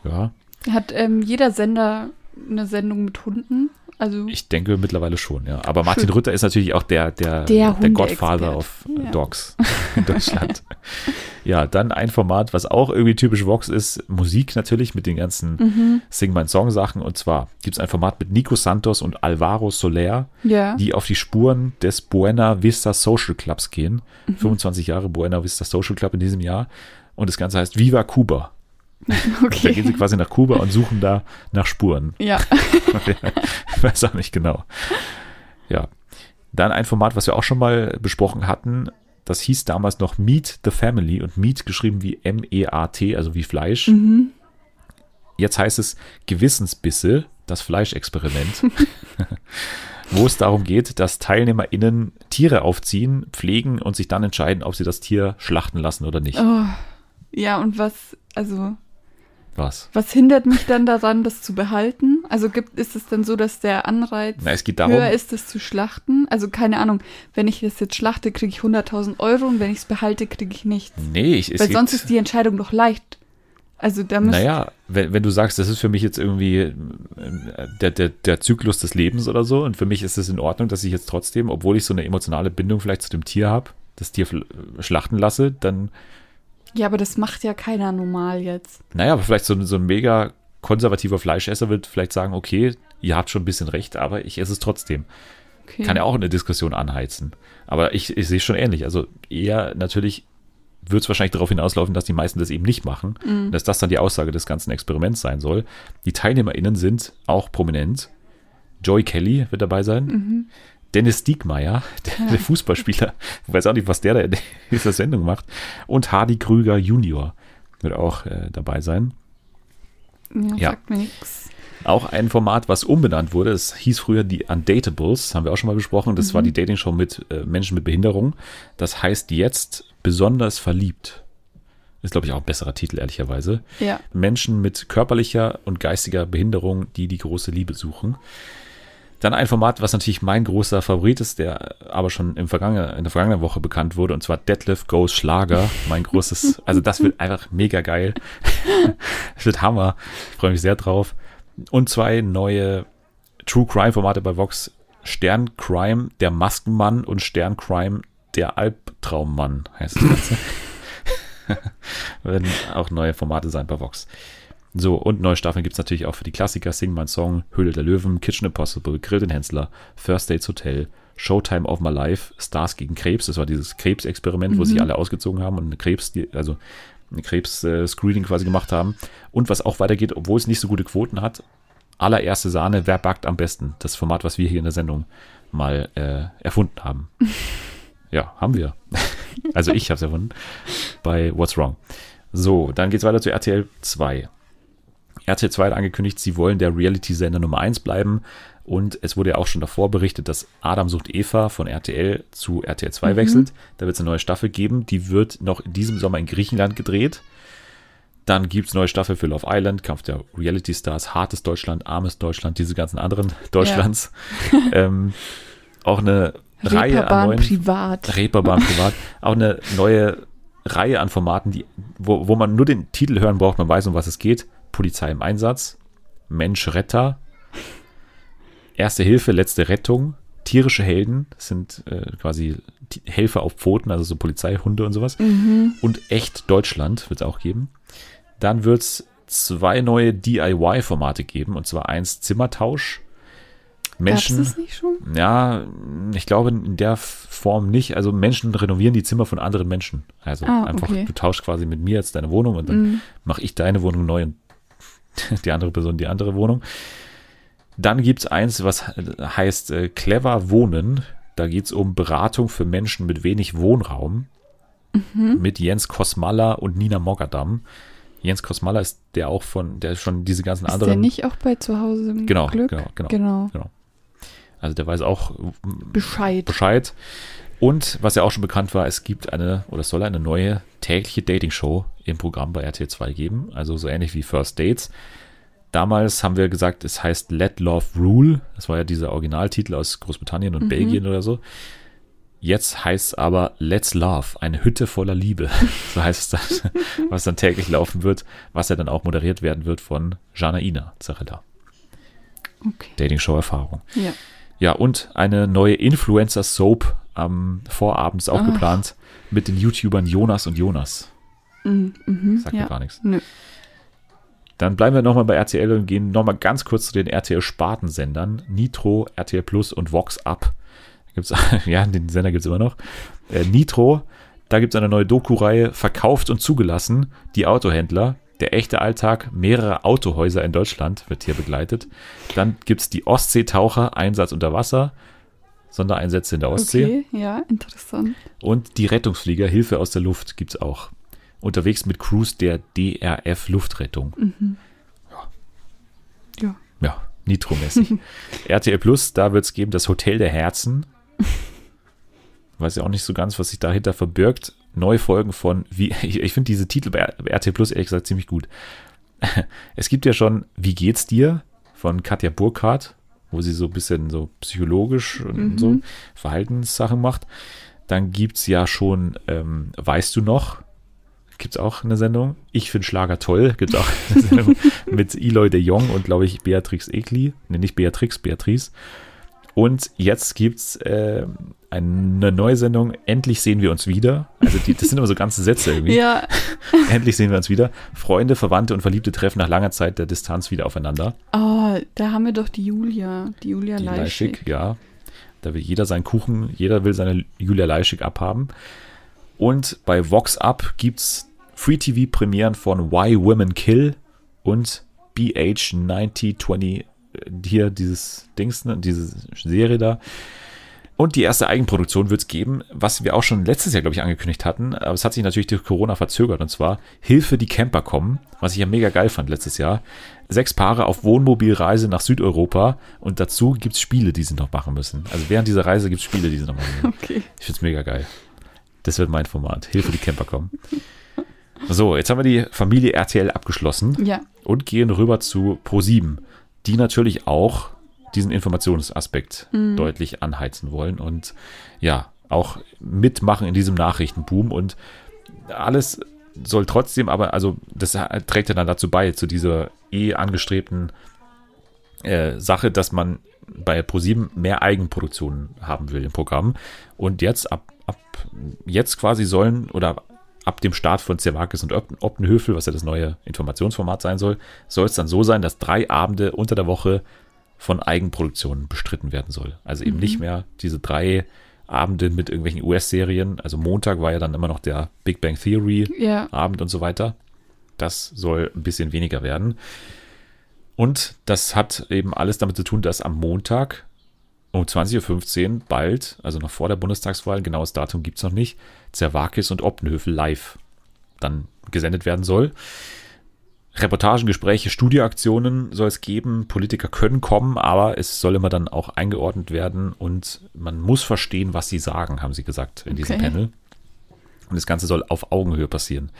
Ja, Hat ähm, jeder Sender eine Sendung mit Hunden? Also, ich denke mittlerweile schon, ja. Aber Martin Schön. Rütter ist natürlich auch der, der, Der der Godfather auf Ja. Dogs in Deutschland. ja, dann ein Format, was auch irgendwie typisch Vox ist, Musik natürlich mit den ganzen Mhm. Sing mein Song Sachen. Und zwar gibt es ein Format mit Nico Santos und Alvaro Soler, ja. die auf die Spuren des Buena Vista Social Clubs gehen. Mhm. 25 Jahre Buena Vista Social Club in diesem Jahr. Und das Ganze heißt Viva Cuba. Da gehen sie okay. quasi nach Kuba und suchen da nach Spuren. Ja. Ich weiß auch nicht genau. Ja. Dann ein Format, was wir auch schon mal besprochen hatten. Das hieß damals noch Meet the Family und Meat geschrieben wie M-E-A-T, also wie Fleisch. Mhm. Jetzt heißt es Gewissensbisse, das Fleischexperiment, wo es darum geht, dass TeilnehmerInnen Tiere aufziehen, pflegen und sich dann entscheiden, ob sie das Tier schlachten lassen oder nicht. Oh. Ja, und was, also, Was? was hindert mich dann daran, das zu behalten? Also gibt, ist es dann so, dass der Anreiz Na, es darum, höher ist, das zu schlachten? Also keine Ahnung, wenn ich das jetzt schlachte, kriege ich 100.000 Euro und wenn ich es behalte, kriege ich nichts. nee, ich, es Weil sonst ist die Entscheidung doch leicht. Also da müsste Naja, wenn, wenn du sagst, das ist für mich jetzt irgendwie äh, der, der, der Zyklus des Lebens oder so und für mich ist es in Ordnung, dass ich jetzt trotzdem, obwohl ich so eine emotionale Bindung vielleicht zu dem Tier habe, das Tier schlachten lasse, dann Ja, aber das macht ja keiner normal jetzt. Naja, aber vielleicht so, so ein mega konservativer Fleischesser wird vielleicht sagen, okay, ihr habt schon ein bisschen recht, aber ich esse es trotzdem. Okay. Kann ja auch eine Diskussion anheizen. Aber ich, ich sehe es schon ähnlich. Also eher natürlich wird es wahrscheinlich darauf hinauslaufen, dass die meisten das eben nicht machen. Mhm. Dass das dann die Aussage des ganzen Experiments sein soll. Die TeilnehmerInnen sind auch prominent. Joey Kelly wird dabei sein. Mhm. Dennis Diekmeyer, der, der, Fußballspieler, ich weiß auch nicht, was der da in dieser Sendung macht. Und Hardy Krüger Junior wird auch äh, dabei sein. Ja, ja. sagt mir nichts. Auch ein Format, was umbenannt wurde, es hieß früher die Undatables, haben wir auch schon mal besprochen. Das mhm. war die Dating-Show mit äh, Menschen mit Behinderung. Das heißt jetzt besonders verliebt. Ist, glaube ich, auch ein besserer Titel, ehrlicherweise. Ja. Menschen mit körperlicher und geistiger Behinderung, die die große Liebe suchen. Dann ein Format, was natürlich mein großer Favorit ist, der aber schon im vergangenen, in der vergangenen Woche bekannt wurde, und zwar Deadlift Goes Schlager. Mein großes, also das wird einfach mega geil. das wird Hammer. Ich freue mich sehr drauf. Und zwei neue True Crime Formate bei Vox. Stern Crime, der Maskenmann und Stern Crime, der Albtraummann heißt das Ganze. Werden auch neue Formate sein bei Vox. So, und neue Staffeln gibt es natürlich auch für die Klassiker Sing My Song, Höhle der Löwen, Kitchen Impossible, Grill den Hensler, First Dates Hotel, Showtime of My Life, Stars gegen Krebs. Das war dieses Krebsexperiment, mhm. wo sich alle ausgezogen haben und eine Krebs, also eine Krebs-Screening quasi gemacht haben. Und was auch weitergeht, obwohl es nicht so gute Quoten hat, allererste Sahne, wer backt am besten? Das Format, was wir hier in der Sendung mal äh, erfunden haben. ja, haben wir. also ich habe es erfunden bei What's Wrong. So, dann geht es weiter zu RTL 2. RTL 2 hat angekündigt, sie wollen der Reality-Sender Nummer 1 bleiben. Und es wurde ja auch schon davor berichtet, dass Adam sucht Eva von RTL zu RTL 2 mhm. wechselt. Da wird es eine neue Staffel geben. Die wird noch in diesem Sommer in Griechenland gedreht. Dann gibt es neue Staffel für Love Island, Kampf der Reality Stars, hartes Deutschland, armes Deutschland, diese ganzen anderen Deutschlands. Ja. ähm, auch eine Reihe an neuen. Privat. Reeperbahn Privat. Auch eine neue Reihe an Formaten, die, wo, wo man nur den Titel hören braucht, man weiß, um was es geht. Polizei im Einsatz, Mensch Retter, Erste Hilfe, letzte Rettung, tierische Helden, das sind äh, quasi Helfer auf Pfoten, also so Polizeihunde und sowas. Mhm. Und echt Deutschland wird es auch geben. Dann wird es zwei neue DIY-Formate geben, und zwar eins Zimmertausch. Menschen. Gab's das nicht schon? Ja, ich glaube in der Form nicht. Also Menschen renovieren die Zimmer von anderen Menschen. Also ah, einfach, okay. du tauschst quasi mit mir jetzt deine Wohnung und dann mhm. mache ich deine Wohnung neu und die andere Person die andere Wohnung. Dann gibt es eins, was heißt äh, Clever Wohnen. Da geht es um Beratung für Menschen mit wenig Wohnraum. Mhm. Mit Jens Kosmalla und Nina Mogadam. Jens Kosmalla ist der auch von, der schon diese ganzen ist anderen. Ist der nicht auch bei zu Hause im genau, Glück? Genau, genau, genau. genau. Also der weiß auch Bescheid. Bescheid. Und was ja auch schon bekannt war, es gibt eine oder es soll eine neue tägliche Dating-Show im Programm bei RTL 2 geben. Also so ähnlich wie First Dates. Damals haben wir gesagt, es heißt Let Love Rule. Das war ja dieser Originaltitel aus Großbritannien und mhm. Belgien oder so. Jetzt heißt es aber Let's Love, eine Hütte voller Liebe. So heißt es dann, was dann täglich laufen wird, was ja dann auch moderiert werden wird von Janaina Zarella. Okay. Dating-Show-Erfahrung. Ja. Ja, und eine neue Influencer-Soap am Vorabends auch Ach. geplant mit den YouTubern Jonas und Jonas. Mhm, mhm Sagt ja. mir gar nichts. Nö. Dann bleiben wir nochmal bei RTL und gehen nochmal ganz kurz zu den RTL-Spartensendern. Nitro, RTL Plus und Vox Up. Gibt's, ja, den Sender gibt es immer noch. Äh, Nitro, da gibt es eine neue Doku-Reihe, Verkauft und zugelassen, die Autohändler. Der echte Alltag mehrerer Autohäuser in Deutschland wird hier begleitet. Dann gibt es die Ostseetaucher, Einsatz unter Wasser, Sondereinsätze in der Ostsee. Okay, ja, interessant. Und die Rettungsflieger, Hilfe aus der Luft, gibt es auch unterwegs mit Crews der DRF Luftrettung. Mhm. Ja. Ja. Ja, Nitro-mäßig. RTL Plus, da wird es geben das Hotel der Herzen. Weiß ja auch nicht so ganz, was sich dahinter verbirgt. Neue Folgen von, wie, ich, ich finde diese Titel bei RTL Plus ehrlich gesagt ziemlich gut. Es gibt ja schon Wie geht's dir? von Katja Burkhardt, wo sie so ein bisschen so psychologisch und mhm. so Verhaltenssachen macht. Dann gibt es ja schon ähm, Weißt du noch? Gibt es auch eine Sendung. Ich finde Schlager toll. Gibt es auch eine Sendung mit Eloy de Jong und, glaube ich, Beatrix Egli. Ne, nicht Beatrix, Beatrice. Und jetzt gibt es äh, eine neue Sendung, endlich sehen wir uns wieder. Also die, das sind immer so ganze Sätze irgendwie. Ja. endlich sehen wir uns wieder. Freunde, Verwandte und Verliebte treffen nach langer Zeit der Distanz wieder aufeinander. Oh, da haben wir doch die Julia, die Julia Die Leischig. Leischig, ja. Da will jeder seinen Kuchen, jeder will seine Julia Leischig abhaben. Und bei Vox Up gibt's Free-TV-Premieren von Why Women Kill und BH9020, äh, hier dieses Dings, ne, diese Serie da. Und die erste Eigenproduktion wird es geben, was wir auch schon letztes Jahr, glaube ich, angekündigt hatten. Aber es hat sich natürlich durch Corona verzögert. Und zwar Hilfe, die Camper kommen, was ich ja mega geil fand letztes Jahr. Sechs Paare auf Wohnmobilreise nach Südeuropa. Und dazu gibt es Spiele, die sie noch machen müssen. Also während dieser Reise gibt es Spiele, die sie noch machen müssen. Okay. Ich finde es mega geil. Das wird mein Format. Hilfe, die Camper kommen. So, jetzt haben wir die Familie RTL abgeschlossen Ja. und gehen rüber zu Pro7, die natürlich auch diesen Informationsaspekt deutlich anheizen wollen und ja, auch mitmachen in diesem Nachrichtenboom und alles soll trotzdem aber, also das trägt ja dann dazu bei, zu dieser eh angestrebten äh, Sache, dass man bei ProSieben mehr Eigenproduktionen haben will im Programm. Und jetzt ab, ab jetzt quasi sollen oder ab dem Start von Zerwakis und Op- Optenhöfel, was ja das neue Informationsformat sein soll, soll es dann so sein, dass drei Abende unter der Woche von Eigenproduktionen bestritten werden soll. Also eben nicht mehr diese drei Abende mit irgendwelchen US-Serien. Also Montag war ja dann immer noch der Big Bang Theory Ja. Abend und so weiter. Das soll ein bisschen weniger werden. Und das hat eben alles damit zu tun, dass am Montag um 20.15 Uhr bald, also noch vor der Bundestagswahl, genaues Datum gibt es noch nicht, Zerwakis und Optenhöfel live dann gesendet werden soll. Reportagen, Gespräche, Studioaktionen soll es geben. Politiker können kommen, aber es soll immer dann auch eingeordnet werden und man muss verstehen, was sie sagen, haben sie gesagt in diesem Okay. Panel. Und das Ganze soll auf Augenhöhe passieren.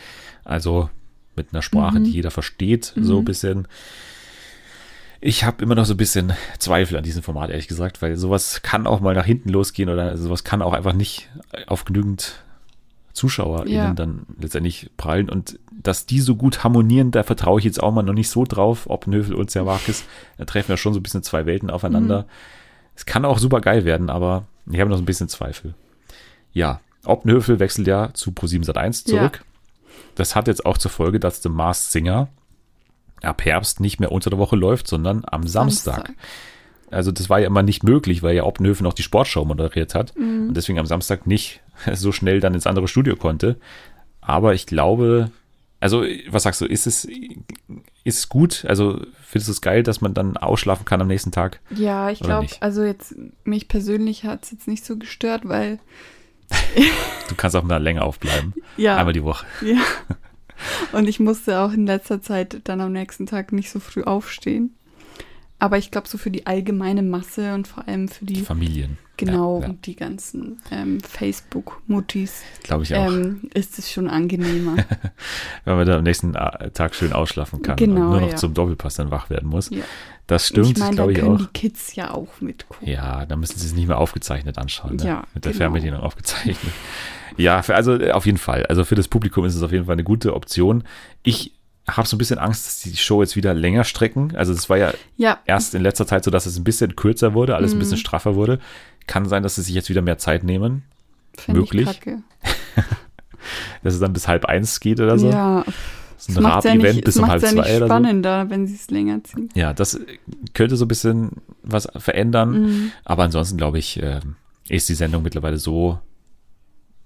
Also mit einer Sprache, die jeder versteht, so ein bisschen. Ich habe immer noch so ein bisschen Zweifel an diesem Format, ehrlich gesagt, weil sowas kann auch mal nach hinten losgehen oder sowas kann auch einfach nicht auf genügend ZuschauerInnen Ja. dann letztendlich prallen. Und dass die so gut harmonieren, da vertraue ich jetzt auch mal noch nicht so drauf, ob Növel und Zerwakis. Da treffen ja schon so ein bisschen zwei Welten aufeinander. Es kann auch super geil werden, aber ich habe noch so ein bisschen Zweifel. Ja, Optenhöfel wechselt ja zu Pro7 Sat1 zurück. Das hat jetzt auch zur Folge, dass The Masked Singer ab Herbst nicht mehr unter der Woche läuft, sondern am Samstag. Also das war ja immer nicht möglich, weil ja Oppenhöfen noch die Sportschau moderiert hat und deswegen am Samstag nicht so schnell dann ins andere Studio konnte. Aber ich glaube, also was sagst du, ist es, ist es gut? Also findest du es geil, dass man dann ausschlafen kann am nächsten Tag? Ja, ich glaube, also jetzt, mich persönlich hat es jetzt nicht so gestört, weil, Du kannst auch mal länger aufbleiben. ja, Einmal die Woche. ja. Und ich musste auch in letzter Zeit dann am nächsten Tag nicht so früh aufstehen. Aber ich glaube, so für die allgemeine Masse und vor allem für die, Familien. genau, Ja, ja, und die ganzen ähm, Facebook-Muttis, Glaube ich auch. ähm, ist es schon angenehmer. Wenn man dann am nächsten äh, Tag schön ausschlafen kann Genau, und nur noch ja. zum Doppelpass dann wach werden muss. Ja. Das stimmt, ich meine, da glaube ich können auch. die Kids ja auch mitgucken. Ja, dann müssen sie es nicht mehr aufgezeichnet anschauen. Ne? Ja, Mit der genau. Fernbedienung aufgezeichnet. Ja, für, also auf jeden Fall. Also für das Publikum ist es auf jeden Fall eine gute Option. Ich habe so ein bisschen Angst, dass die Show jetzt wieder länger strecken. Also es war ja Ja, erst in letzter Zeit so, dass es ein bisschen kürzer wurde, alles ein Mhm. bisschen straffer wurde. Kann sein, dass sie sich jetzt wieder mehr Zeit nehmen, ich möglich. dass es dann bis halb eins geht oder so. Ja, so ein macht ja nicht, bis um halb ja zwei nicht oder so. spannender, wenn sie es länger ziehen. Ja, das könnte so ein bisschen was verändern. Mhm. Aber ansonsten glaube ich, ähm, ist die Sendung mittlerweile so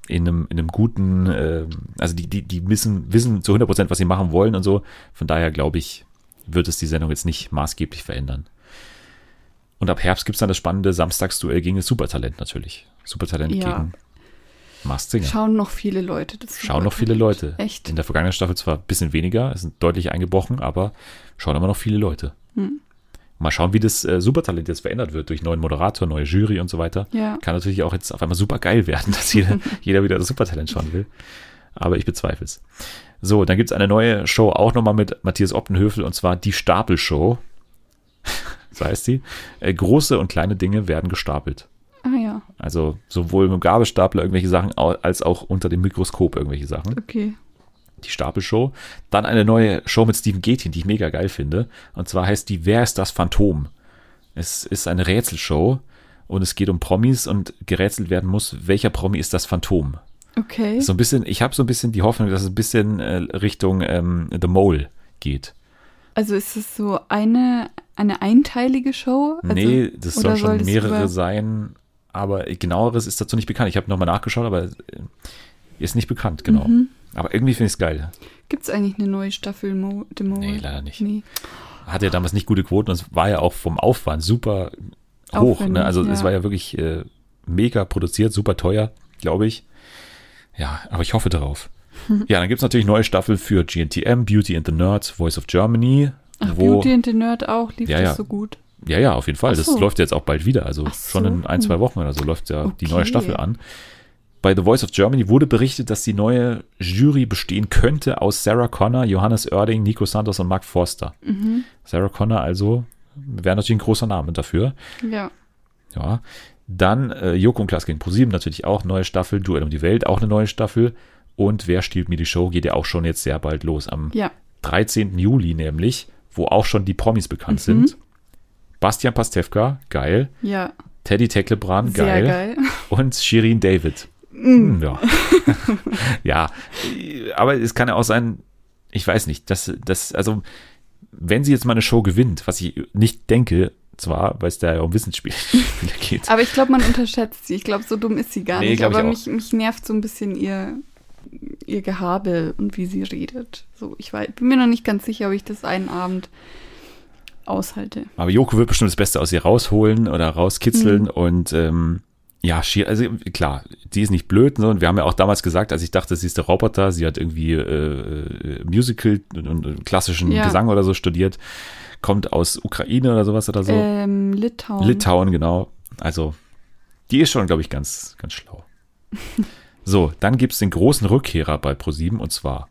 in einem, in einem guten, ähm, also die, die, die wissen, wissen zu 100 Prozent, was sie machen wollen und so. Von daher glaube ich, wird es die Sendung jetzt nicht maßgeblich verändern. Und ab Herbst gibt es dann das spannende Samstagsduell gegen das Supertalent natürlich. Supertalent Ja. gegen Mars Singer. Schauen noch viele Leute das. Schauen noch viele Leute. Echt? In der vergangenen Staffel zwar ein bisschen weniger, es sind deutlich eingebrochen, aber schauen immer noch viele Leute. Hm. Mal schauen, wie das äh, Supertalent jetzt verändert wird durch neuen Moderator, neue Jury und so weiter. Ja. Kann natürlich auch jetzt auf einmal super geil werden, dass jeder, jeder wieder das Supertalent schauen will. Aber ich bezweifle es. So, dann gibt es eine neue Show auch nochmal mit Matthias Optenhöfel und zwar die Stapelshow. so heißt sie. Äh, große und kleine Dinge werden gestapelt. Ah ja, Also sowohl mit dem Gabelstapler irgendwelche Sachen als auch unter dem Mikroskop irgendwelche Sachen. okay. Die Stapelshow. Dann eine neue Show mit Steven Gätchen, die ich mega geil finde. Und zwar heißt die Wer ist das Phantom? Es ist eine Rätselshow und es geht um Promis und gerätselt werden muss, welcher Promi ist das Phantom. Okay. So ein bisschen, ich habe so ein bisschen die Hoffnung, dass es ein bisschen äh, Richtung ähm, The Mole geht. Also ist es so eine, eine einteilige Show? Also, nee, das sollen schon soll mehrere sein, aber genaueres ist dazu nicht bekannt. Ich habe nochmal nachgeschaut, aber äh, ist nicht bekannt, genau. Mhm. Aber irgendwie finde ich es geil. Gibt es eigentlich eine neue Staffel Mo The Mole? Nee, leider nicht. Nee. Hatte ja damals nicht gute Quoten und es war ja auch vom Aufwand super hoch. Ne? Also es ja. war ja wirklich äh, mega produziert, super teuer, glaube ich. Ja, aber ich hoffe darauf. Ja, dann gibt es natürlich neue Staffel für GNTM, Beauty and the Nerds, Voice of Germany. Ach, wo, Beauty and the Nerd auch, lief Ja, das ja. so gut? Ja, ja, auf jeden Fall. Ach Das so. läuft jetzt auch bald wieder. Also Ach schon so. in ein, zwei Wochen oder so läuft ja die neue Okay. Staffel an. Bei The Voice of Germany wurde berichtet, dass die neue Jury bestehen könnte aus Sarah Connor, Johannes Oerding, Nico Santos und Mark Forster. Mhm. Sarah Connor also wäre natürlich ein großer Name dafür. Ja. Ja. Dann äh, Joko und Klaas gegen ProSieben natürlich auch neue Staffel, Duell um die Welt auch eine neue Staffel. Und Wer stiehlt mir die Show geht ja auch schon jetzt sehr bald los. Am Ja. 13. Juli nämlich, wo auch schon die Promis bekannt Mhm. sind. Bastian Pastewka, geil. Ja. Teddy Tecklebrand, geil. geil. Und Shirin David. Mhm. Hm, Ja. ja, aber es kann ja auch sein, ich weiß nicht, dass, dass, also, wenn sie jetzt mal eine Show gewinnt, was ich nicht denke, zwar, weil es da ja um Wissensspiele geht. Aber ich glaube, man unterschätzt sie. Ich glaube, so dumm ist sie gar Nee, nicht. Aber mich, mich nervt so ein bisschen ihr, ihr Gehabe und wie sie redet. So, ich weiß, bin mir noch nicht ganz sicher, ob ich das einen Abend aushalte. Aber Joko wird bestimmt das Beste aus ihr rausholen oder rauskitzeln Mhm. und ähm, ja, Shir, also klar, die ist nicht blöd. Ne? Und wir haben ja auch damals gesagt, als ich dachte, sie ist der Roboter, sie hat irgendwie äh, äh, Musical und, klassischen Ja. Gesang oder so studiert, kommt aus Ukraine oder sowas oder so. Ähm, Litauen. Litauen, genau. Also, die ist schon, glaube ich, ganz, ganz schlau. so, dann gibt es den großen Rückkehrer bei ProSieben und zwar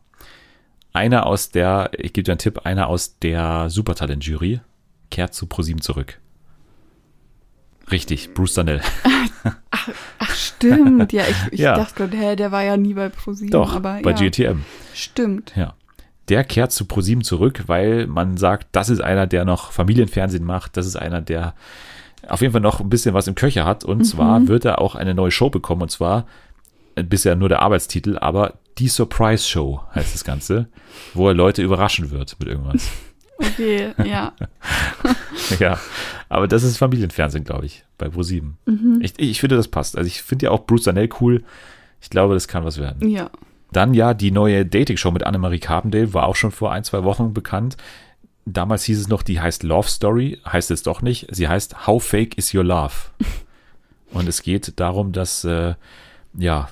einer aus der, ich gebe dir einen Tipp, einer aus der Supertalent-Jury kehrt zu ProSieben zurück. Richtig, Bruce Danell. Ach, stimmt. Ja, ich, ich Ja. dachte gerade, hä, der war ja nie bei ProSieben. Doch, aber bei ja, GTM. Stimmt. Ja. Der kehrt zu ProSieben zurück, weil man sagt, das ist einer, der noch Familienfernsehen macht. Das ist einer, der auf jeden Fall noch ein bisschen was im Köcher hat. Und zwar wird er auch eine neue Show bekommen. Und zwar äh, bisher nur der Arbeitstitel, aber die Surprise Show heißt das Ganze, wo er Leute überraschen wird mit irgendwas. Okay, ja. ja, aber das ist Familienfernsehen, glaube ich, bei ProSieben. Mhm. Ich, ich finde, das passt. Also ich finde ja auch Bruce Danell cool. Ich glaube, das kann was werden. Ja. Dann ja die neue Dating-Show mit Annemarie Carpendale, war auch schon vor ein, zwei Wochen bekannt. Damals hieß es noch, die heißt Love Story, heißt es doch nicht. Sie heißt How Fake is Your Love? Und es geht darum, dass äh, ja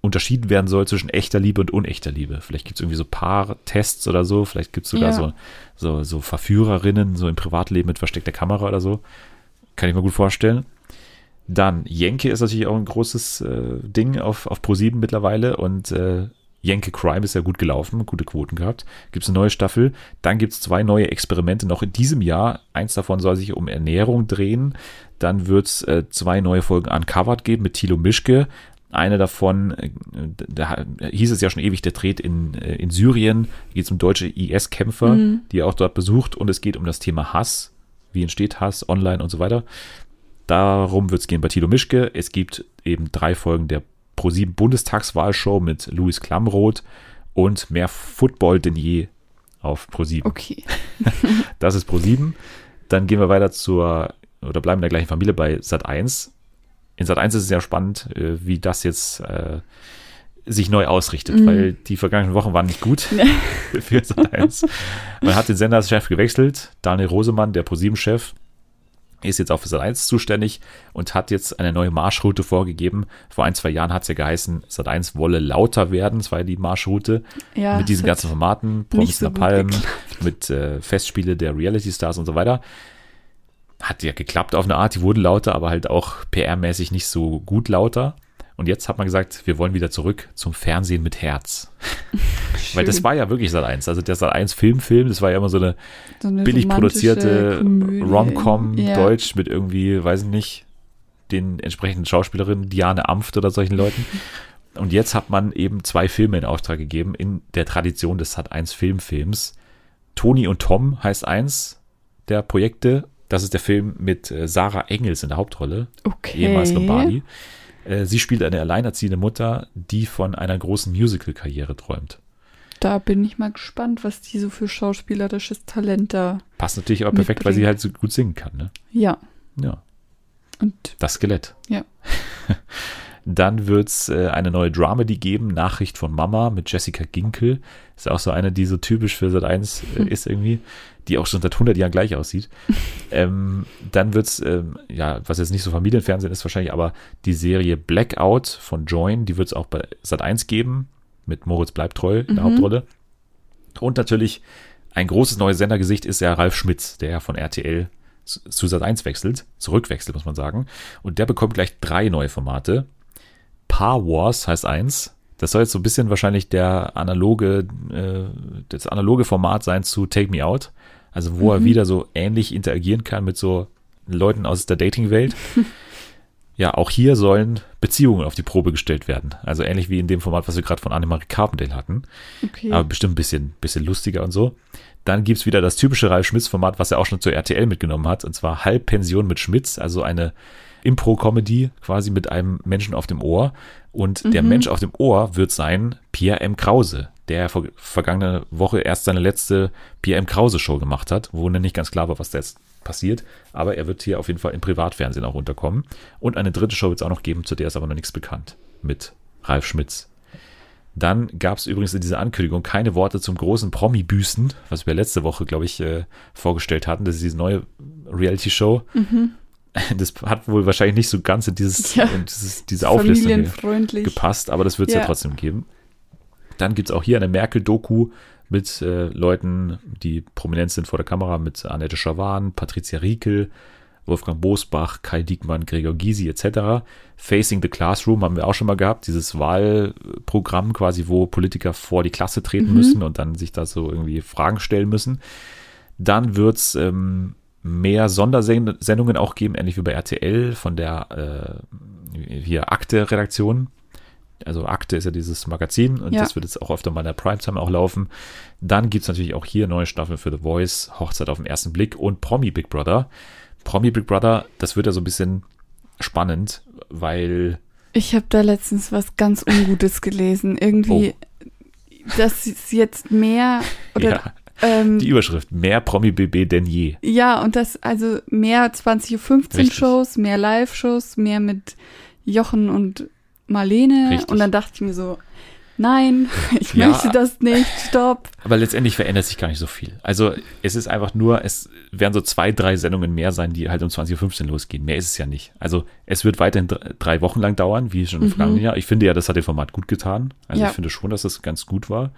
unterschieden werden soll zwischen echter Liebe und unechter Liebe. Vielleicht gibt es irgendwie so Paar-Tests oder so. Vielleicht gibt es sogar Ja. so, so, so Verführerinnen, so im Privatleben mit versteckter Kamera oder so. Kann ich mir gut vorstellen. Dann, Jenke ist natürlich auch ein großes äh, Ding auf, auf Pro7 mittlerweile und äh, Jenke Crime ist ja gut gelaufen, gute Quoten gehabt. Gibt es eine neue Staffel. Dann gibt es zwei neue Experimente noch in diesem Jahr. Eins davon soll sich um Ernährung drehen. Dann wird es äh, zwei neue Folgen Uncovered geben mit Thilo Mischke. Eine davon, äh, da hieß es ja schon ewig, der dreht in, äh, in Syrien. Da geht es um deutsche IS-Kämpfer, die er auch dort besucht. Und es geht um das Thema Hass. Wie entsteht Hass online und so weiter. Darum wird es gehen bei Tilo Mischke. Es gibt eben drei Folgen der Pro7 Bundestagswahlshow mit Louis Klamroth und mehr Football denn je auf Pro7. Okay. Das ist Pro7. Dann gehen wir weiter zur, oder bleiben in der gleichen Familie bei Sat1. In Sat1 ist es sehr spannend, äh, wie das jetzt äh, sich neu ausrichtet, Mhm. weil die vergangenen Wochen waren nicht gut für Sat1. Man hat den Senderchef gewechselt. Daniel Rosemann, der Pro7-Chef, ist jetzt auch für Sat1 zuständig und hat jetzt eine neue Marschroute vorgegeben. Vor ein, zwei Jahren hat es ja geheißen, Sat1 wolle lauter werden. Das war ja die Marschroute Ja, mit diesen ganzen Formaten, Promis so in der gut Palm, geklappt. mit äh, Festspiele der Reality Stars und so weiter. Hat ja geklappt auf eine Art, die wurden lauter, aber halt auch PR-mäßig nicht so gut lauter. Und jetzt hat man gesagt, wir wollen wieder zurück zum Fernsehen mit Herz. Weil das war ja wirklich Sat 1. Also der Sat 1 Filmfilm, das war ja immer so eine So eine billig produzierte. Rom-Com Ja. Deutsch mit irgendwie, weiß ich nicht, den entsprechenden Schauspielerinnen, Diane Amft oder solchen Leuten. Und jetzt hat man eben zwei Filme in Auftrag gegeben in der Tradition des Sat 1 Filmfilms. Toni und Tom heißt eins der Projekte. Das ist der Film mit äh, Sarah Engels in der Hauptrolle, Okay. ehemals Lombardi. Äh, Sie spielt eine alleinerziehende Mutter, die von einer großen Musical-Karriere träumt. Da bin ich mal gespannt, was die so für schauspielerisches Talent da. Passt natürlich aber perfekt, weil sie halt so gut singen kann. Ne? Ja. Ja, Und das Skelett. Ja. Dann wird es äh, eine neue Dramedy geben, Nachricht von Mama mit Jessica Ginkel. Ist auch so eine, die so typisch für Sat 1 äh, ist irgendwie, die auch schon seit 100 Jahren gleich aussieht. ähm, dann wird es, ähm, ja, was jetzt nicht so Familienfernsehen ist wahrscheinlich, aber die Serie Blackout von Join, die wird es auch bei Sat 1 geben, mit Moritz Bleibtreu in der Mhm. Hauptrolle. Und natürlich ein großes neues Sendergesicht ist ja Ralf Schmitz, der ja von RTL zu zu Sat 1 wechselt, zurückwechselt, muss man sagen. Und der bekommt gleich drei neue Formate. Paar Wars heißt eins. Das soll jetzt so ein bisschen wahrscheinlich der analoge, äh, das analoge Format sein zu Take Me Out. Also wo er wieder so ähnlich interagieren kann mit so Leuten aus der Dating-Welt. ja, auch hier sollen Beziehungen auf die Probe gestellt werden. Also ähnlich wie in dem Format, was wir gerade von Annemarie Carpendale hatten okay. aber bestimmt ein bisschen, bisschen lustiger und so. Dann gibt's wieder das typische Ralf Schmitz-Format, was er auch schon zur RTL mitgenommen hat, und zwar Halbpension mit Schmitz, also eine Impro-Comedy quasi mit einem Menschen auf dem Ohr. Und der Mensch auf dem Ohr wird sein Pierre M. Krause, der vor, vergangene Woche erst seine letzte Pierre M. Krause-Show gemacht hat, wo nicht ganz klar war, was da jetzt passiert. Aber er wird hier auf jeden Fall im Privatfernsehen auch unterkommen. Und eine dritte Show wird es auch noch geben, zu der ist aber noch nichts bekannt. Mit Ralf Schmitz. Dann gab es übrigens in dieser Ankündigung keine Worte zum großen Promi-Büßen, was wir letzte Woche, glaube ich, äh, vorgestellt hatten. Das ist diese neue Reality-Show. Das hat wohl wahrscheinlich nicht so ganz in, dieses, Ja. in dieses, diese Auflistung gepasst, aber das wird es ja. Ja. trotzdem geben. Dann gibt es auch hier eine Merkel-Doku mit äh, Leuten, die prominent sind vor der Kamera, mit Annette Schawan, Patricia Riekel, Wolfgang Bosbach, Kai Diekmann, Gregor Gysi etc. Facing the Classroom haben wir auch schon mal gehabt, dieses Wahlprogramm quasi, wo Politiker vor die Klasse treten müssen und dann sich da so irgendwie Fragen stellen müssen. Dann wird es ähm, mehr Sondersendungen auch geben, ähnlich wie bei RTL von der äh, hier Akte-Redaktion. Also Akte ist ja dieses Magazin und Ja. das wird jetzt auch öfter mal in der Primetime auch laufen. Dann gibt es natürlich auch hier neue Staffeln für The Voice, Hochzeit auf den ersten Blick und Promi Big Brother. Promi Big Brother, das wird ja so ein bisschen spannend, weil Ich habe da letztens was ganz Ungutes gelesen. Irgendwie, dass es jetzt mehr oder Oh. ja, ähm, die Überschrift, mehr Promi BB denn je. Ja, und das, also mehr 20.15 Uhr Richtig. Shows, mehr Live-Shows, mehr mit Jochen und Marlene. Richtig. Und dann dachte ich mir so, nein, ich Ja. möchte das nicht, stopp. Aber letztendlich verändert sich gar nicht so viel. Also es ist einfach nur, es werden so zwei, drei Sendungen mehr sein, die halt um 20.15 Uhr losgehen. Mehr ist es ja nicht. Also es wird weiterhin dr- drei Wochen lang dauern, wie schon im vergangenen Jahr. Ich finde ja, das hat dem Format gut getan. Also Ja. ich finde schon, dass das ganz gut war.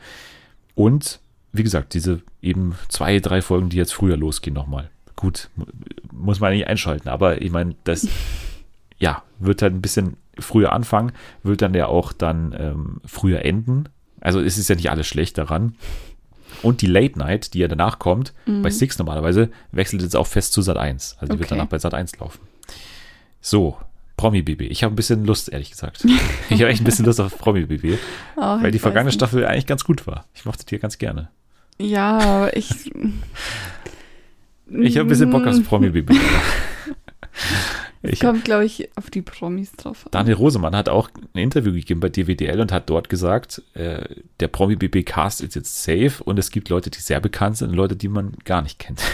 Und wie gesagt, diese eben zwei, drei Folgen, die jetzt früher losgehen nochmal. Gut, mu- muss man nicht einschalten. Aber ich meine, das ja, wird halt ein bisschen früher anfangen, wird dann ja auch dann ähm, früher enden. Also es ist ja nicht alles schlecht daran. Und die Late Night, die ja danach kommt, bei Six normalerweise, wechselt jetzt auch fest zu Sat 1. Also die wird Okay. danach bei Sat 1 laufen. So, Promi BB. Ich habe ein bisschen Lust, ehrlich gesagt. ich habe echt ein bisschen Lust auf Promi BB, Oh, weil die vergangene nicht. Staffel eigentlich ganz gut war. Ich mochte die ganz gerne. Ja, aber ich. Ich habe ein bisschen Bock aufs Promi BB. Es Ich, kommt, glaube ich, auf die Promis drauf an. Daniel Rosemann hat auch ein Interview gegeben bei DWDL und hat dort gesagt, äh, der Promi BB Cast ist jetzt safe und es gibt Leute, die sehr bekannt sind und Leute, die man gar nicht kennt.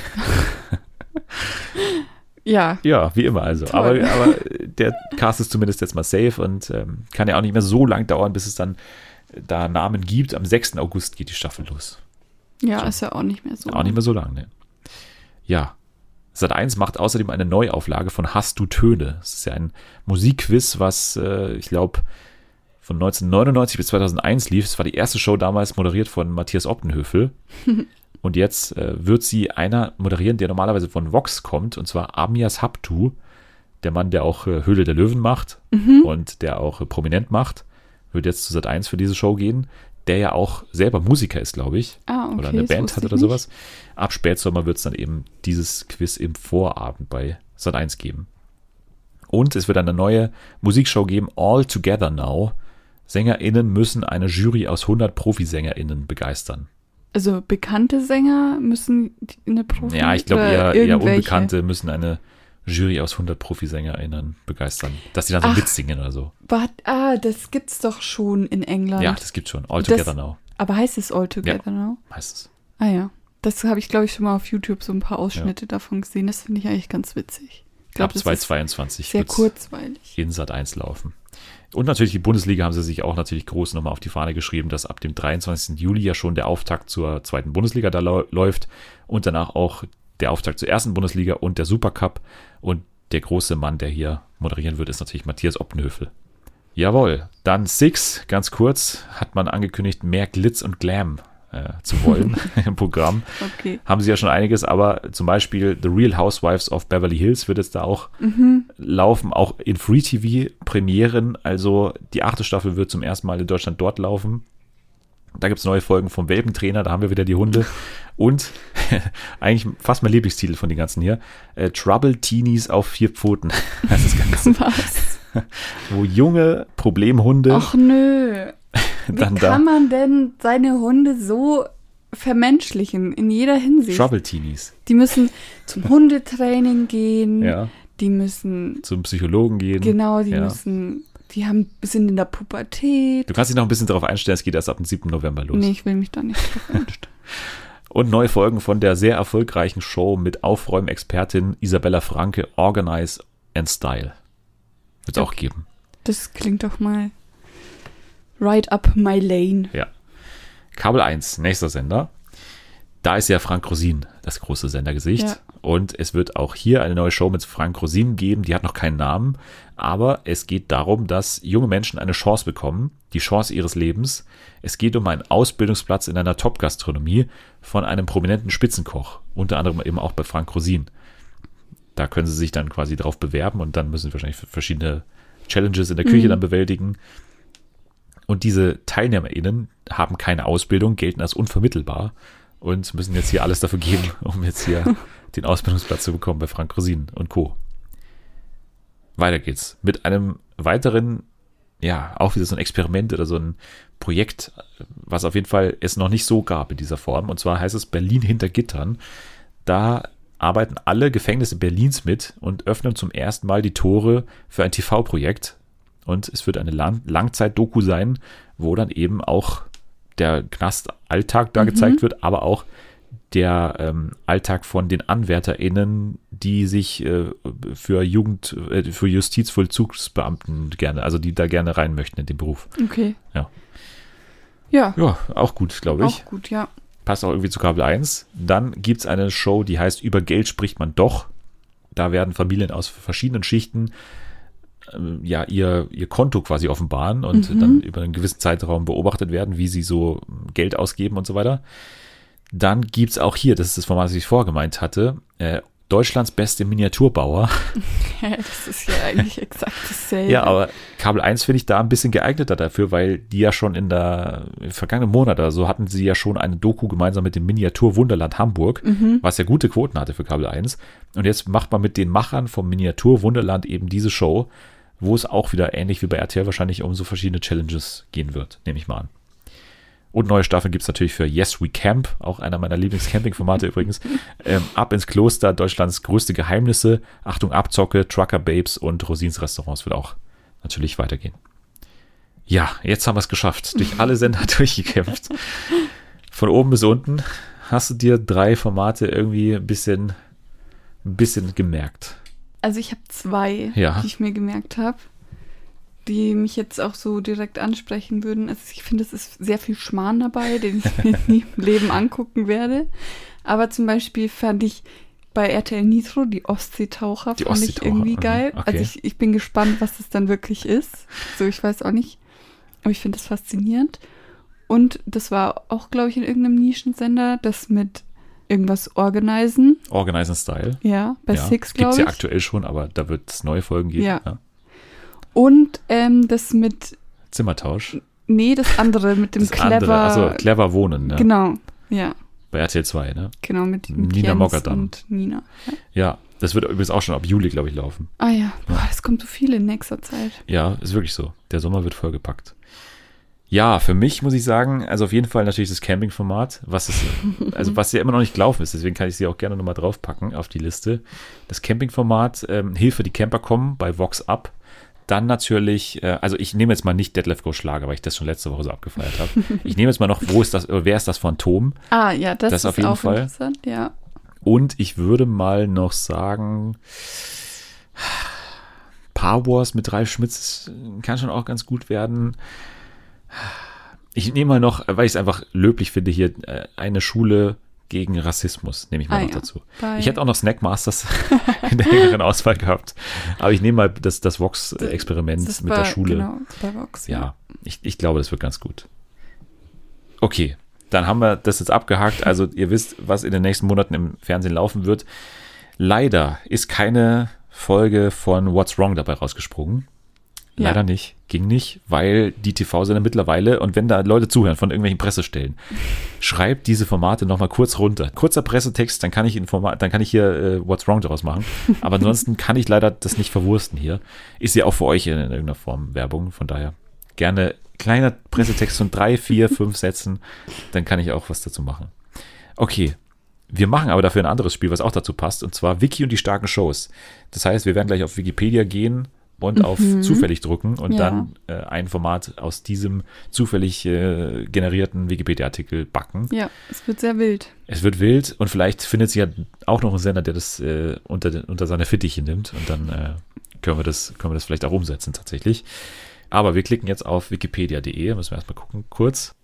Ja, Ja, wie immer also. Aber, aber der Cast ist zumindest jetzt mal safe und ähm, kann ja auch nicht mehr so lang dauern, bis es dann da Namen gibt. Am 6. August geht die Staffel los. Ja, ist ja auch nicht mehr so. Auch nicht mehr so lang, ne? Ja. Sat 1 macht außerdem eine Neuauflage von Hast du Töne? Das ist ja ein Musikquiz, was äh, ich glaube von 1999 bis 2001 lief. Es war die erste Show damals moderiert von Matthias Optenhöfel. und jetzt äh, wird sie einer moderieren, der normalerweise von Vox kommt, und zwar Amias Haptu, der Mann, der auch äh, Höhle der Löwen macht und der auch äh, prominent macht, wird jetzt zu Sat 1 für diese Show gehen, der ja auch selber Musiker ist, glaube ich Ah, okay. oder eine Band hat oder sowas. Ab Spätsommer wird es dann eben dieses Quiz im Vorabend bei Sat 1 geben. Und es wird eine neue Musikshow geben, All Together Now. SängerInnen müssen eine Jury aus 100 ProfiSängerInnen begeistern. Also bekannte Sänger müssen eine Profi Ja, ich glaube eher, eher? Unbekannte müssen eine Jury aus 100 Profisänger*innen begeistern. Dass die dann so Ach. mitsingen oder so. Wart, ah, das gibt's doch schon in England. Ja, das gibt's schon. All Together Now Aber heißt es All Together Now? heißt es. Ah ja. Das habe ich, glaube ich, schon mal auf YouTube so ein paar Ausschnitte davon gesehen. Das finde ich eigentlich ganz witzig. Ich glaube, Ab das ist 2022 sehr kurzweilig. in Sat 1 laufen. Und natürlich die Bundesliga haben sie sich auch natürlich groß nochmal auf die Fahne geschrieben, dass ab dem 23. Juli ja schon der Auftakt zur zweiten Bundesliga da läuft und danach auch der Auftakt zur ersten Bundesliga und der Supercup. Und der große Mann, der hier moderieren wird, ist natürlich Matthias Oppenhöfel. Jawohl, dann Six, ganz kurz, hat man angekündigt, mehr Glitz und Glam äh, zu wollen im Programm. Okay. Haben sie ja schon einiges, aber zum Beispiel The Real Housewives of Beverly Hills wird jetzt da auch laufen, auch in Free TV Premieren. Also die achte Staffel wird zum ersten Mal in Deutschland dort laufen. Da gibt es neue Folgen vom Welpentrainer, da haben wir wieder die Hunde. Und eigentlich fast mein Lieblingstitel von den ganzen hier: äh, Trouble Teenies auf vier Pfoten. Das ist ganz, Was? wo junge Problemhunde Ach nö. Wie kann da. man denn seine Hunde so vermenschlichen in jeder Hinsicht? Trouble Teenies. Die müssen zum Hundetraining gehen. Ja. Die müssen, Zum Psychologen gehen. genau, die ja. müssen, die haben, sind in der Pubertät. Du kannst dich noch ein bisschen darauf einstellen, es geht erst ab dem 7. November los. Nee, ich will mich da nicht drauf einstellen. Und neue Folgen von der sehr erfolgreichen Show mit Aufräumexpertin Isabella Franke, Organize and Style. Wird es auch geben. Das klingt doch mal right up my lane. Ja. Kabel 1, nächster Sender. Da ist ja Frank Rosin das große Sendergesicht. Ja. Und es wird auch hier eine neue Show mit Frank Rosin geben. Die hat noch keinen Namen. Aber es geht darum, dass junge Menschen eine Chance bekommen. Die Chance ihres Lebens. Es geht um einen Ausbildungsplatz in einer Top-Gastronomie von einem prominenten Spitzenkoch. Unter anderem eben auch bei Frank Rosin. Da können sie sich dann quasi drauf bewerben und dann müssen sie wahrscheinlich verschiedene Challenges in der Küche Mhm. dann bewältigen. Und diese TeilnehmerInnen haben keine Ausbildung, gelten als unvermittelbar und müssen jetzt hier alles dafür geben, um jetzt hier den Ausbildungsplatz zu bekommen bei Frank Rosin und Co. Weiter geht's mit einem weiteren, ja, auch wieder so ein Experiment oder so ein Projekt, was auf jeden Fall es noch nicht so gab in dieser Form. Und zwar heißt es Berlin hinter Gittern. Da arbeiten alle Gefängnisse Berlins mit und öffnen zum ersten Mal die Tore für ein TV-Projekt. Und es wird eine Lang Langzeit-Doku sein, wo dann eben auch der Knastalltag da gezeigt wird, aber auch der ähm, Alltag von den AnwärterInnen, die sich äh, für Jugend, äh, für Justizvollzugsbeamten gerne, also die da gerne rein möchten in den Beruf. Okay. Ja. Ja, Ja, auch gut, glaube ich. auch gut, ja. Passt auch irgendwie zu Kabel 1. Dann gibt es eine Show, die heißt Über Geld spricht man doch. Da werden Familien aus verschiedenen Schichten ähm, ja ihr, ihr Konto quasi offenbaren und Mhm. dann über einen gewissen Zeitraum beobachtet werden, wie sie so Geld ausgeben und so weiter. Dann gibt es auch hier, das ist das Format, das ich vorgemeint hatte, äh, Deutschlands beste Miniaturbauer. das ist ja eigentlich exakt dasselbe. Ja, aber Kabel 1 finde ich da ein bisschen geeigneter dafür, weil die ja schon in der im vergangenen Monat oder so hatten sie ja schon eine Doku gemeinsam mit dem Miniatur Wunderland Hamburg, was ja gute Quoten hatte für Kabel 1. Und jetzt macht man mit den Machern vom Miniatur Wunderland eben diese Show, wo es auch wieder ähnlich wie bei RTL wahrscheinlich um so verschiedene Challenges gehen wird, nehme ich mal an. Und neue Staffeln gibt es natürlich für Yes We Camp, auch einer meiner Lieblings-Camping-Formate übrigens. Ähm, Ab ins Kloster, Deutschlands größte Geheimnisse, Achtung Abzocke, Trucker Babes und Rosins Restaurants wird auch natürlich weitergehen. Ja, jetzt haben wir es geschafft. Durch alle Sender durchgekämpft. Von oben bis unten. Hast du dir drei Formate irgendwie ein bisschen, ein bisschen gemerkt? Also ich habe zwei, Ja. die ich mir gemerkt habe, die mich jetzt auch so direkt ansprechen würden. Also ich finde, es ist sehr viel Schmarrn dabei, den ich mir nie im Leben angucken werde. Aber zum Beispiel fand ich bei RTL Nitro die Ostseetaucher, Die fand ich Ostseetaucher, irgendwie mhm, geil. okay. Also ich, ich bin gespannt, was es dann wirklich ist. So, ich weiß auch nicht. Aber ich finde das faszinierend. Und das war auch, glaube ich, in irgendeinem Nischensender, das mit irgendwas organisen. Organize and Style. Ja, bei ja, Six, Gibt glaube es ich. ja aktuell schon, aber da wird es neue Folgen geben. Ja. Und ähm, das mit, Zimmertausch. nee, das andere mit dem Das clever. andere, also clever wohnen, ne? Genau, ja, Bei RTL 2, ne? genau, mit, mit Nina Jens Moggerdamm. und Nina. Ja. Ja, das wird übrigens auch schon ab Juli, glaube ich, laufen. Ah ja, boah, es kommt so viel in nächster Zeit. Ja, ist wirklich so. Der Sommer wird vollgepackt. Ja, für mich muss ich sagen, also auf jeden Fall natürlich das Camping-Format, was ist, also was ja immer noch nicht gelaufen ist, deswegen kann ich sie auch gerne nochmal draufpacken auf die Liste. Das Camping-Format, ähm, Hilfe, die Camper kommen bei Vox Up. Dann natürlich, äh, also ich nehme jetzt mal nicht Deadlift Go Schlager, weil ich das schon letzte Woche so abgefeiert habe. Ich nehme jetzt mal noch, wo ist das, wer ist das Phantom? Ah, ja, das, Das ist auf jeden auch Fall. interessant, ja. Und ich würde mal noch sagen, Power Wars mit Ralf Schmitz kann schon auch ganz gut werden. Ich nehme mal noch, weil ich es einfach löblich finde, hier äh, eine Schule gegen Rassismus, nehme ich mal Ah, noch ja. dazu. Bei- Ich hätte auch noch Snack Masters in der engeren Auswahl gehabt. Aber ich nehme mal das, das Vox-Experiment mit war, der Schule. Genau, bei Vox. Ja, ich, ich glaube, das wird ganz gut. Okay, dann haben wir das jetzt abgehakt. Also ihr wisst, was in den nächsten Monaten im Fernsehen laufen wird. Leider ist keine Folge von What's Wrong dabei rausgesprungen. Ja. Leider nicht. Ging nicht, weil die TV-Sender mittlerweile, und wenn da Leute zuhören von irgendwelchen Pressestellen, schreibt diese Formate nochmal kurz runter. Kurzer Pressetext, dann kann ich, Format, dann kann ich hier äh, What's Wrong daraus machen. Aber ansonsten kann ich leider das nicht verwursten hier. Ist ja auch für euch in, in irgendeiner Form Werbung, von daher gerne kleiner Pressetext von drei, vier, fünf Sätzen, dann kann ich auch was dazu machen. Okay, wir machen aber dafür ein anderes Spiel, was auch dazu passt, und zwar Wiki und die starken Shows. Das heißt, wir werden gleich auf Wikipedia gehen und auf zufällig drücken und Ja. dann äh, ein Format aus diesem zufällig äh, generierten Wikipedia-Artikel backen. Ja, es wird sehr wild. Es wird wild und vielleicht findet sich ja auch noch ein Sender, der das äh, unter, unter seine Fittiche nimmt und dann äh, können, wir das, können wir das vielleicht auch umsetzen tatsächlich. Aber wir klicken jetzt auf wikipedia.de, müssen wir erstmal gucken, kurz.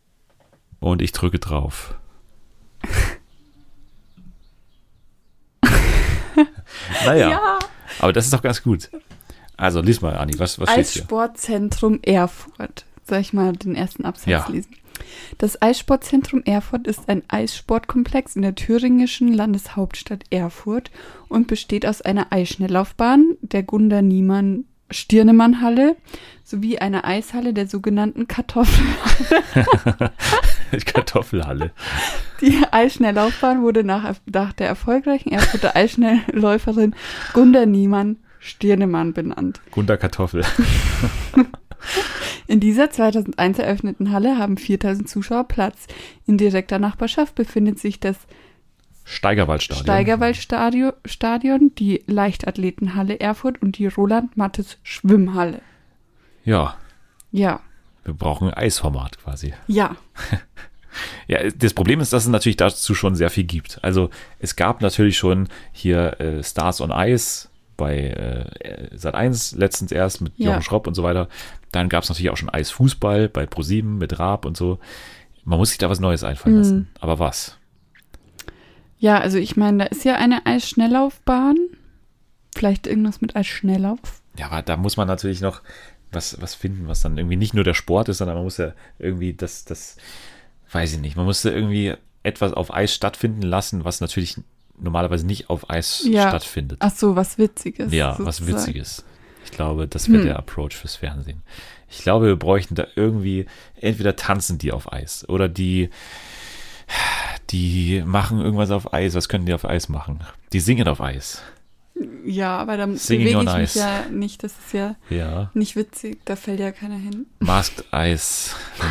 Und ich drücke drauf. naja, Ja. aber das ist doch ganz gut. Also, lies mal, Anni, was, was steht hier? Eissportzentrum Erfurt. Soll ich mal den ersten Absatz Ja. lesen? Das Eissportzentrum Erfurt ist ein Eissportkomplex in der thüringischen Landeshauptstadt Erfurt und besteht aus einer Eisschnelllaufbahn, der Gunda Niemann Stirnemann Halle sowie einer Eishalle der sogenannten Kartoffel. Kartoffelhalle. Die Eisschnelllaufbahn wurde nach, nach der erfolgreichen Erfurter Eisschnellläuferin Gunda Niemann Stirnemann benannt. Gunda Kartoffel. In dieser 2001 eröffneten Halle haben 4000 Zuschauer Platz. In direkter Nachbarschaft befindet sich das Steigerwaldstadion. Steigerwaldstadion, Stadion, die Leichtathletenhalle Erfurt und die Roland-Mattes Schwimmhalle. Ja, Ja, wir brauchen ein Eisformat quasi. ja, Ja, das Problem ist, dass es natürlich dazu schon sehr viel gibt. Also es gab natürlich schon hier äh, Stars on Ice bei äh, Sat 1 letztens erst mit Ja. Jochen Schropp und so weiter. Dann gab es natürlich auch schon Eisfußball bei ProSieben mit Raab und so. Man muss sich da was Neues einfallen Mhm. lassen. Aber was? ja, also ich meine, da ist ja eine Eisschnelllaufbahn. Vielleicht irgendwas mit Eisschnelllauf. Ja, aber da muss man natürlich noch was, was finden, was dann irgendwie nicht nur der Sport ist, sondern man muss ja irgendwie das, das, weiß ich nicht, man muss ja irgendwie etwas auf Eis stattfinden lassen, was natürlich normalerweise nicht auf Eis Ja. stattfindet. Ach so, was Witziges. Ja, was sozusagen. Witziges. Ich glaube, das wäre Hm. der Approach fürs Fernsehen. Ich glaube, wir bräuchten da irgendwie, entweder tanzen die auf Eis oder die, die machen irgendwas auf Eis. Was können die auf Eis machen? Die singen auf Eis. Ja, aber da Singing bewege ich mich Ice. ja nicht. Das ist ja Ja. nicht witzig. Da fällt ja keiner hin. Masked Eis.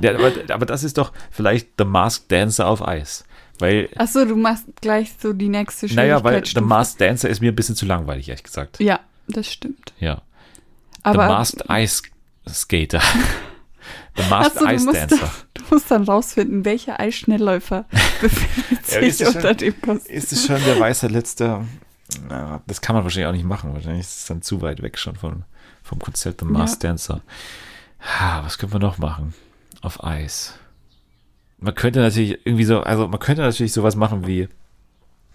ja, aber, aber das ist doch vielleicht The Masked Dancer auf Eis. Weil, Ach so, du machst gleich so die nächste naja, weil The. Masked Dancer ist mir ein bisschen zu langweilig, ehrlich gesagt. Ja, das stimmt. Ja. Aber The Masked Ice Skater. The Masked du Ice musst, Dancer. du musst dann rausfinden, welcher Eisschnellläufer befindet Ja, ist sich es unter schon- dem Kostüm. Ist es schon der weiße letzte? Na, das kann man wahrscheinlich auch nicht machen. Wahrscheinlich ist es dann zu weit weg schon von, vom Konzept The Masked Dancer. Ha, was können wir noch machen? Auf Eis. Man könnte natürlich irgendwie so, also man könnte natürlich sowas machen wie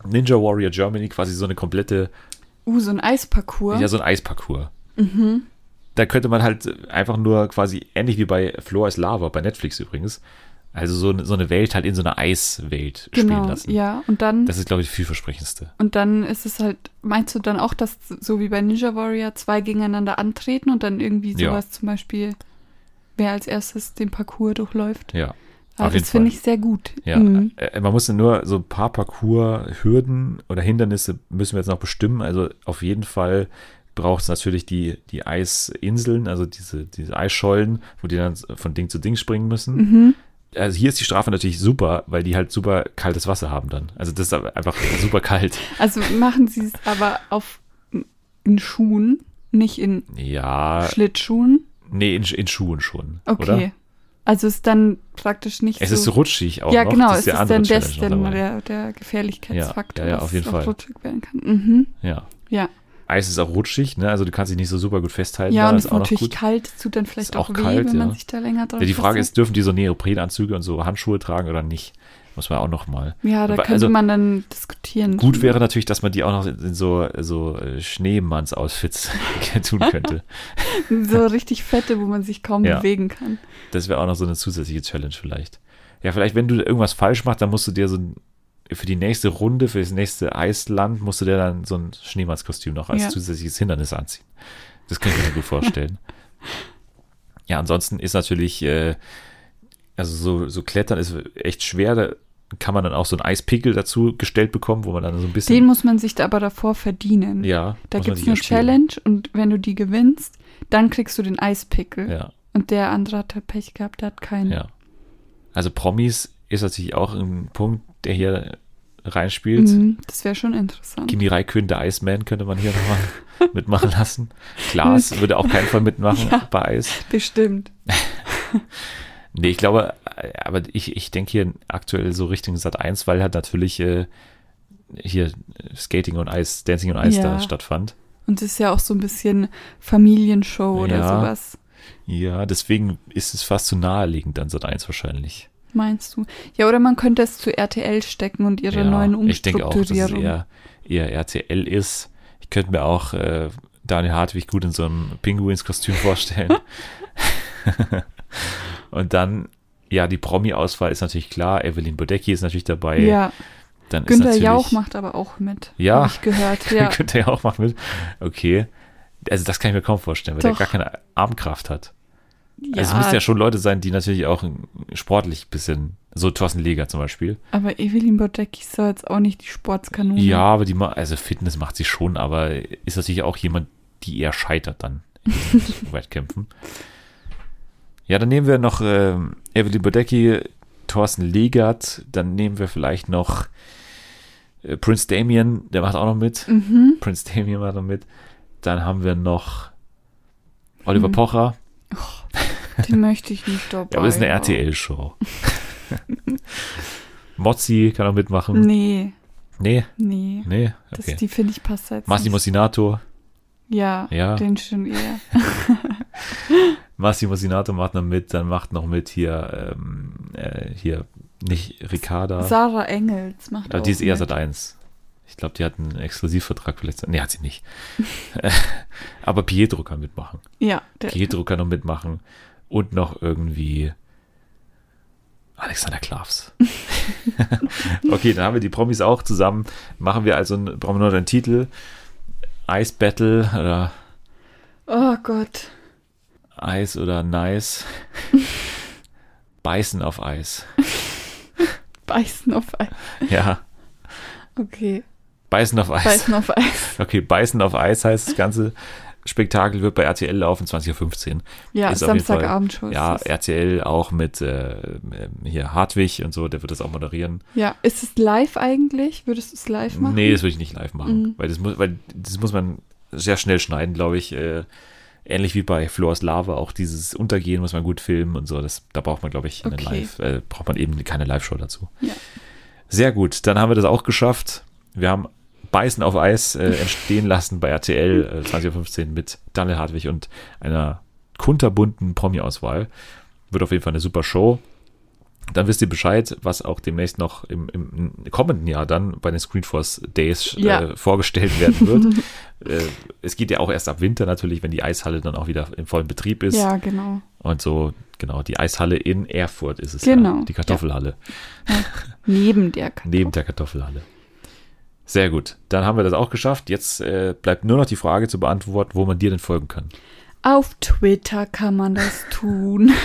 Ninja Warrior Germany, quasi so eine komplette, Uh, so ein Eisparcours. ja, so ein Eisparcours. Da könnte man halt einfach nur quasi, ähnlich wie bei Floor is Lava, bei Netflix übrigens, also so, eine- so eine Welt halt in so einer Eiswelt spielen genau, lassen. ja. Und dann, Das ist, glaube ich, das vielversprechendste. und dann ist es halt, meinst du dann auch, dass so wie bei Ninja Warrior zwei gegeneinander antreten und dann irgendwie Ja. sowas zum Beispiel, wer als erstes den Parcours durchläuft? Ja. Aber Auf das finde ich sehr gut. Ja, Mhm. äh, man muss nur so ein paar Parcours-Hürden oder Hindernisse müssen wir jetzt noch bestimmen. Also auf jeden Fall braucht es natürlich die, die Eisinseln, also diese, diese Eisschollen, wo die dann von Ding zu Ding springen müssen. Mhm. Also hier ist die Strafe natürlich super, weil die halt super kaltes Wasser haben dann. Also das ist einfach super kalt. Also machen sie es aber auf in Schuhen, nicht in Ja, Schlittschuhen. nee, in, in Schuhen schon, Okay. oder? Also ist dann praktisch nicht Es so. ist so rutschig auch ja, noch. genau, das es ist ist der andere dann das dann der, der Gefährlichkeitsfaktor, Ja, ja, ja, auf jeden es auch Fall. rutschig werden kann. Mhm. Ja. Ja. Eis ist auch rutschig, ne? Also du kannst dich nicht so super gut festhalten. Ja, und ist es ist auch noch natürlich gut. kalt, es tut dann vielleicht Ist auch, auch weh, kalt, wenn man ja. sich da länger drauf Ja, die Frage ist, dürfen die so Neoprenanzüge und so Handschuhe tragen oder nicht? Muss man auch noch mal. Ja, da könnte also man dann diskutieren. Gut wäre natürlich, dass man die auch noch in so, so äh, Schneemanns-Outfits tun könnte. So richtig fette, wo man sich kaum Ja. bewegen kann. Das wäre auch noch so eine zusätzliche Challenge vielleicht. Ja, vielleicht, wenn du irgendwas falsch machst, dann musst du dir so ein, für die nächste Runde, für das nächste Eisland, musst du dir dann so ein Schneemannskostüm noch als Ja. zusätzliches Hindernis anziehen. Das kann ich mir gut vorstellen. ja, ansonsten ist natürlich, äh, also so, so Klettern ist echt schwer. Kann man dann auch so einen Eispickel dazu gestellt bekommen, wo man dann so ein bisschen. Den muss man sich da aber davor verdienen. ja, Da gibt es eine. Challenge und wenn du die gewinnst, dann kriegst du den Eispickel. Ja, Und der andere hat halt Pech gehabt, der hat keinen. ja. Also Promis ist natürlich auch ein Punkt, der hier reinspielt. Mhm, das wäre schon interessant. Kimi Räikkönen, der Iceman, könnte man hier nochmal mitmachen lassen. Klaas würde auf keinen Fall mitmachen Ja. bei Eis. Bestimmt. Nee, ich glaube, aber ich, ich denke hier aktuell so Richtung Sat 1, weil halt natürlich äh, hier Skating und Eis, Dancing und Eis Ja. da stattfand. Und es ist ja auch so ein bisschen Familienshow oder Ja. sowas, Ja, deswegen ist es fast zu naheliegend an Sat 1 wahrscheinlich. meinst du? Ja, oder man könnte es zu RTL stecken und ihre ja, neuen ich denke auch, dass es eher, eher RTL ist. Ich könnte mir auch äh, Daniel Hartwig gut in so einem Pinguinskostüm vorstellen. Und dann, ja, die Promi-Auswahl ist natürlich klar. Evelyn Bodecki ist natürlich dabei. ja, Dann Günther Jauch macht aber auch mit. Ja. Habe ich gehört. Ja. Könnte ja auch mal mit. Okay. Also das kann ich mir kaum vorstellen, weil Doch. der gar keine Armkraft hat. ja, Also es müssen ja schon Leute sein, die natürlich auch sportlich ein bisschen, so Thorsten Leger zum Beispiel. aber Evelyn Bodecki ist doch jetzt auch nicht die Sportskanone. Ja, aber die, also Fitness macht sie schon, aber ist natürlich auch jemand, die eher scheitert dann in Wettkämpfen. Ja, dann nehmen wir noch ähm, Evelyn Bodecki, Thorsten Legert, dann nehmen wir vielleicht noch äh, Prince Damien, der macht auch noch mit. Mhm. Prince Damien macht noch mit. Dann haben wir noch Oliver Hm. Pocher. Den möchte ich nicht dabei. Ja, aber das ist eine haben. RTL-Show. Mozzi kann auch mitmachen. Nee, Nee, nee. nee, Das, okay. Die finde ich passt jetzt Massimo nicht. Sinato. Ja, Ja. den schon eher. Massimo Sinato macht noch mit, dann macht noch mit hier, ähm, äh, hier, nicht Ricarda. Sarah Engels macht aber auch die ist eher seit 1. Ich glaube, die hat einen Exklusivvertrag vielleicht. Nee, hat sie nicht. aber Pietro kann mitmachen. Ja, der, Pietro kann noch mitmachen. Und noch irgendwie Alexander Klavs. okay, dann haben wir die Promis auch zusammen. Machen wir also, einen, brauchen wir einen Titel. Ice Battle oder oh Gott. Eis oder Nice. Beißen auf Eis. Beißen auf Eis. Ja, Okay, Beißen auf Eis. beißen auf Eis. Okay, Beißen auf Eis heißt das ganze Spektakel wird bei RTL laufen, 20.15 Uhr. Ja, Ist Fall- Samstagabendshow. Ja. RTL auch mit äh, hier Hartwig und so, der wird das auch moderieren. ja, ist es live eigentlich? Würdest du es live machen? Nee, das würde ich nicht live machen, Mhm. weil, das muss, weil das muss man sehr schnell schneiden, glaube ich. Äh, ähnlich wie bei Floors Lava, auch dieses Untergehen muss man gut filmen und so. Das, da braucht man, glaube ich, Okay. Live, äh, braucht man eben keine Live-Show dazu. Ja. Sehr gut, dann haben wir das auch geschafft. Wir haben Beißen auf Eis äh, entstehen lassen bei RTL äh, 20.15 Uhr mit Daniel Hartwig und einer kunterbunten Promi-Auswahl. Wird auf jeden Fall eine super Show. Dann wisst ihr Bescheid, was auch demnächst noch im, im kommenden Jahr dann bei den Screenforce Days Ja. äh, vorgestellt werden wird. äh, es geht ja auch erst ab Winter natürlich, wenn die Eishalle dann auch wieder im vollen Betrieb ist. Ja, genau. Und so, genau, die Eishalle in Erfurt ist es Genau, ja, die Kartoffelhalle, Neben der Kartoffel. neben der Kartoffelhalle. Sehr gut, dann haben wir das auch geschafft. Jetzt äh, bleibt nur noch die Frage zu beantworten, wo man dir denn folgen kann. Auf Twitter kann man das tun.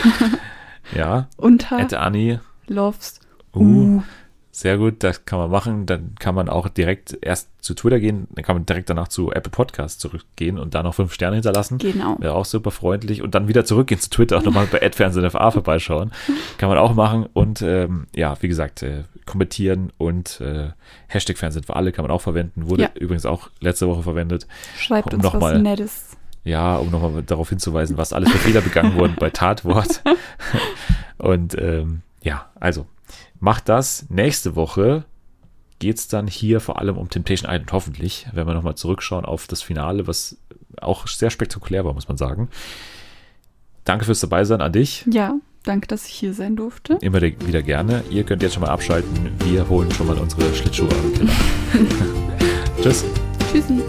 Ja, Unter at Anni, Loves. uh, Uh. Sehr gut, das kann man machen. Dann kann man auch direkt erst zu Twitter gehen, dann kann man direkt danach zu Apple Podcasts zurückgehen und da noch fünf Sterne hinterlassen. Genau. Wäre auch super freundlich. Und dann wieder zurückgehen zu Twitter auch nochmal bei AdFernsehenFA vorbeischauen. Kann man auch machen. Und ähm, ja, wie gesagt, äh, kommentieren und äh, Hashtag Fernsehen für alle kann man auch verwenden. Wurde Ja. übrigens auch letzte Woche verwendet. Schreibt Um uns was Nettes. Ja, um nochmal darauf hinzuweisen, was alles für Fehler begangen wurden bei Tatwort. Und ähm, ja, also macht das. Nächste Woche geht's dann hier vor allem um Temptation Island, hoffentlich, wenn wir nochmal zurückschauen auf das Finale, was auch sehr spektakulär war, muss man sagen. Danke fürs Dabeisein an dich. Ja, danke, dass ich hier sein durfte. Immer de- wieder gerne. Ihr könnt jetzt schon mal abschalten. Wir holen schon mal unsere Schlittschuhe. Tschüss. Tschüssi.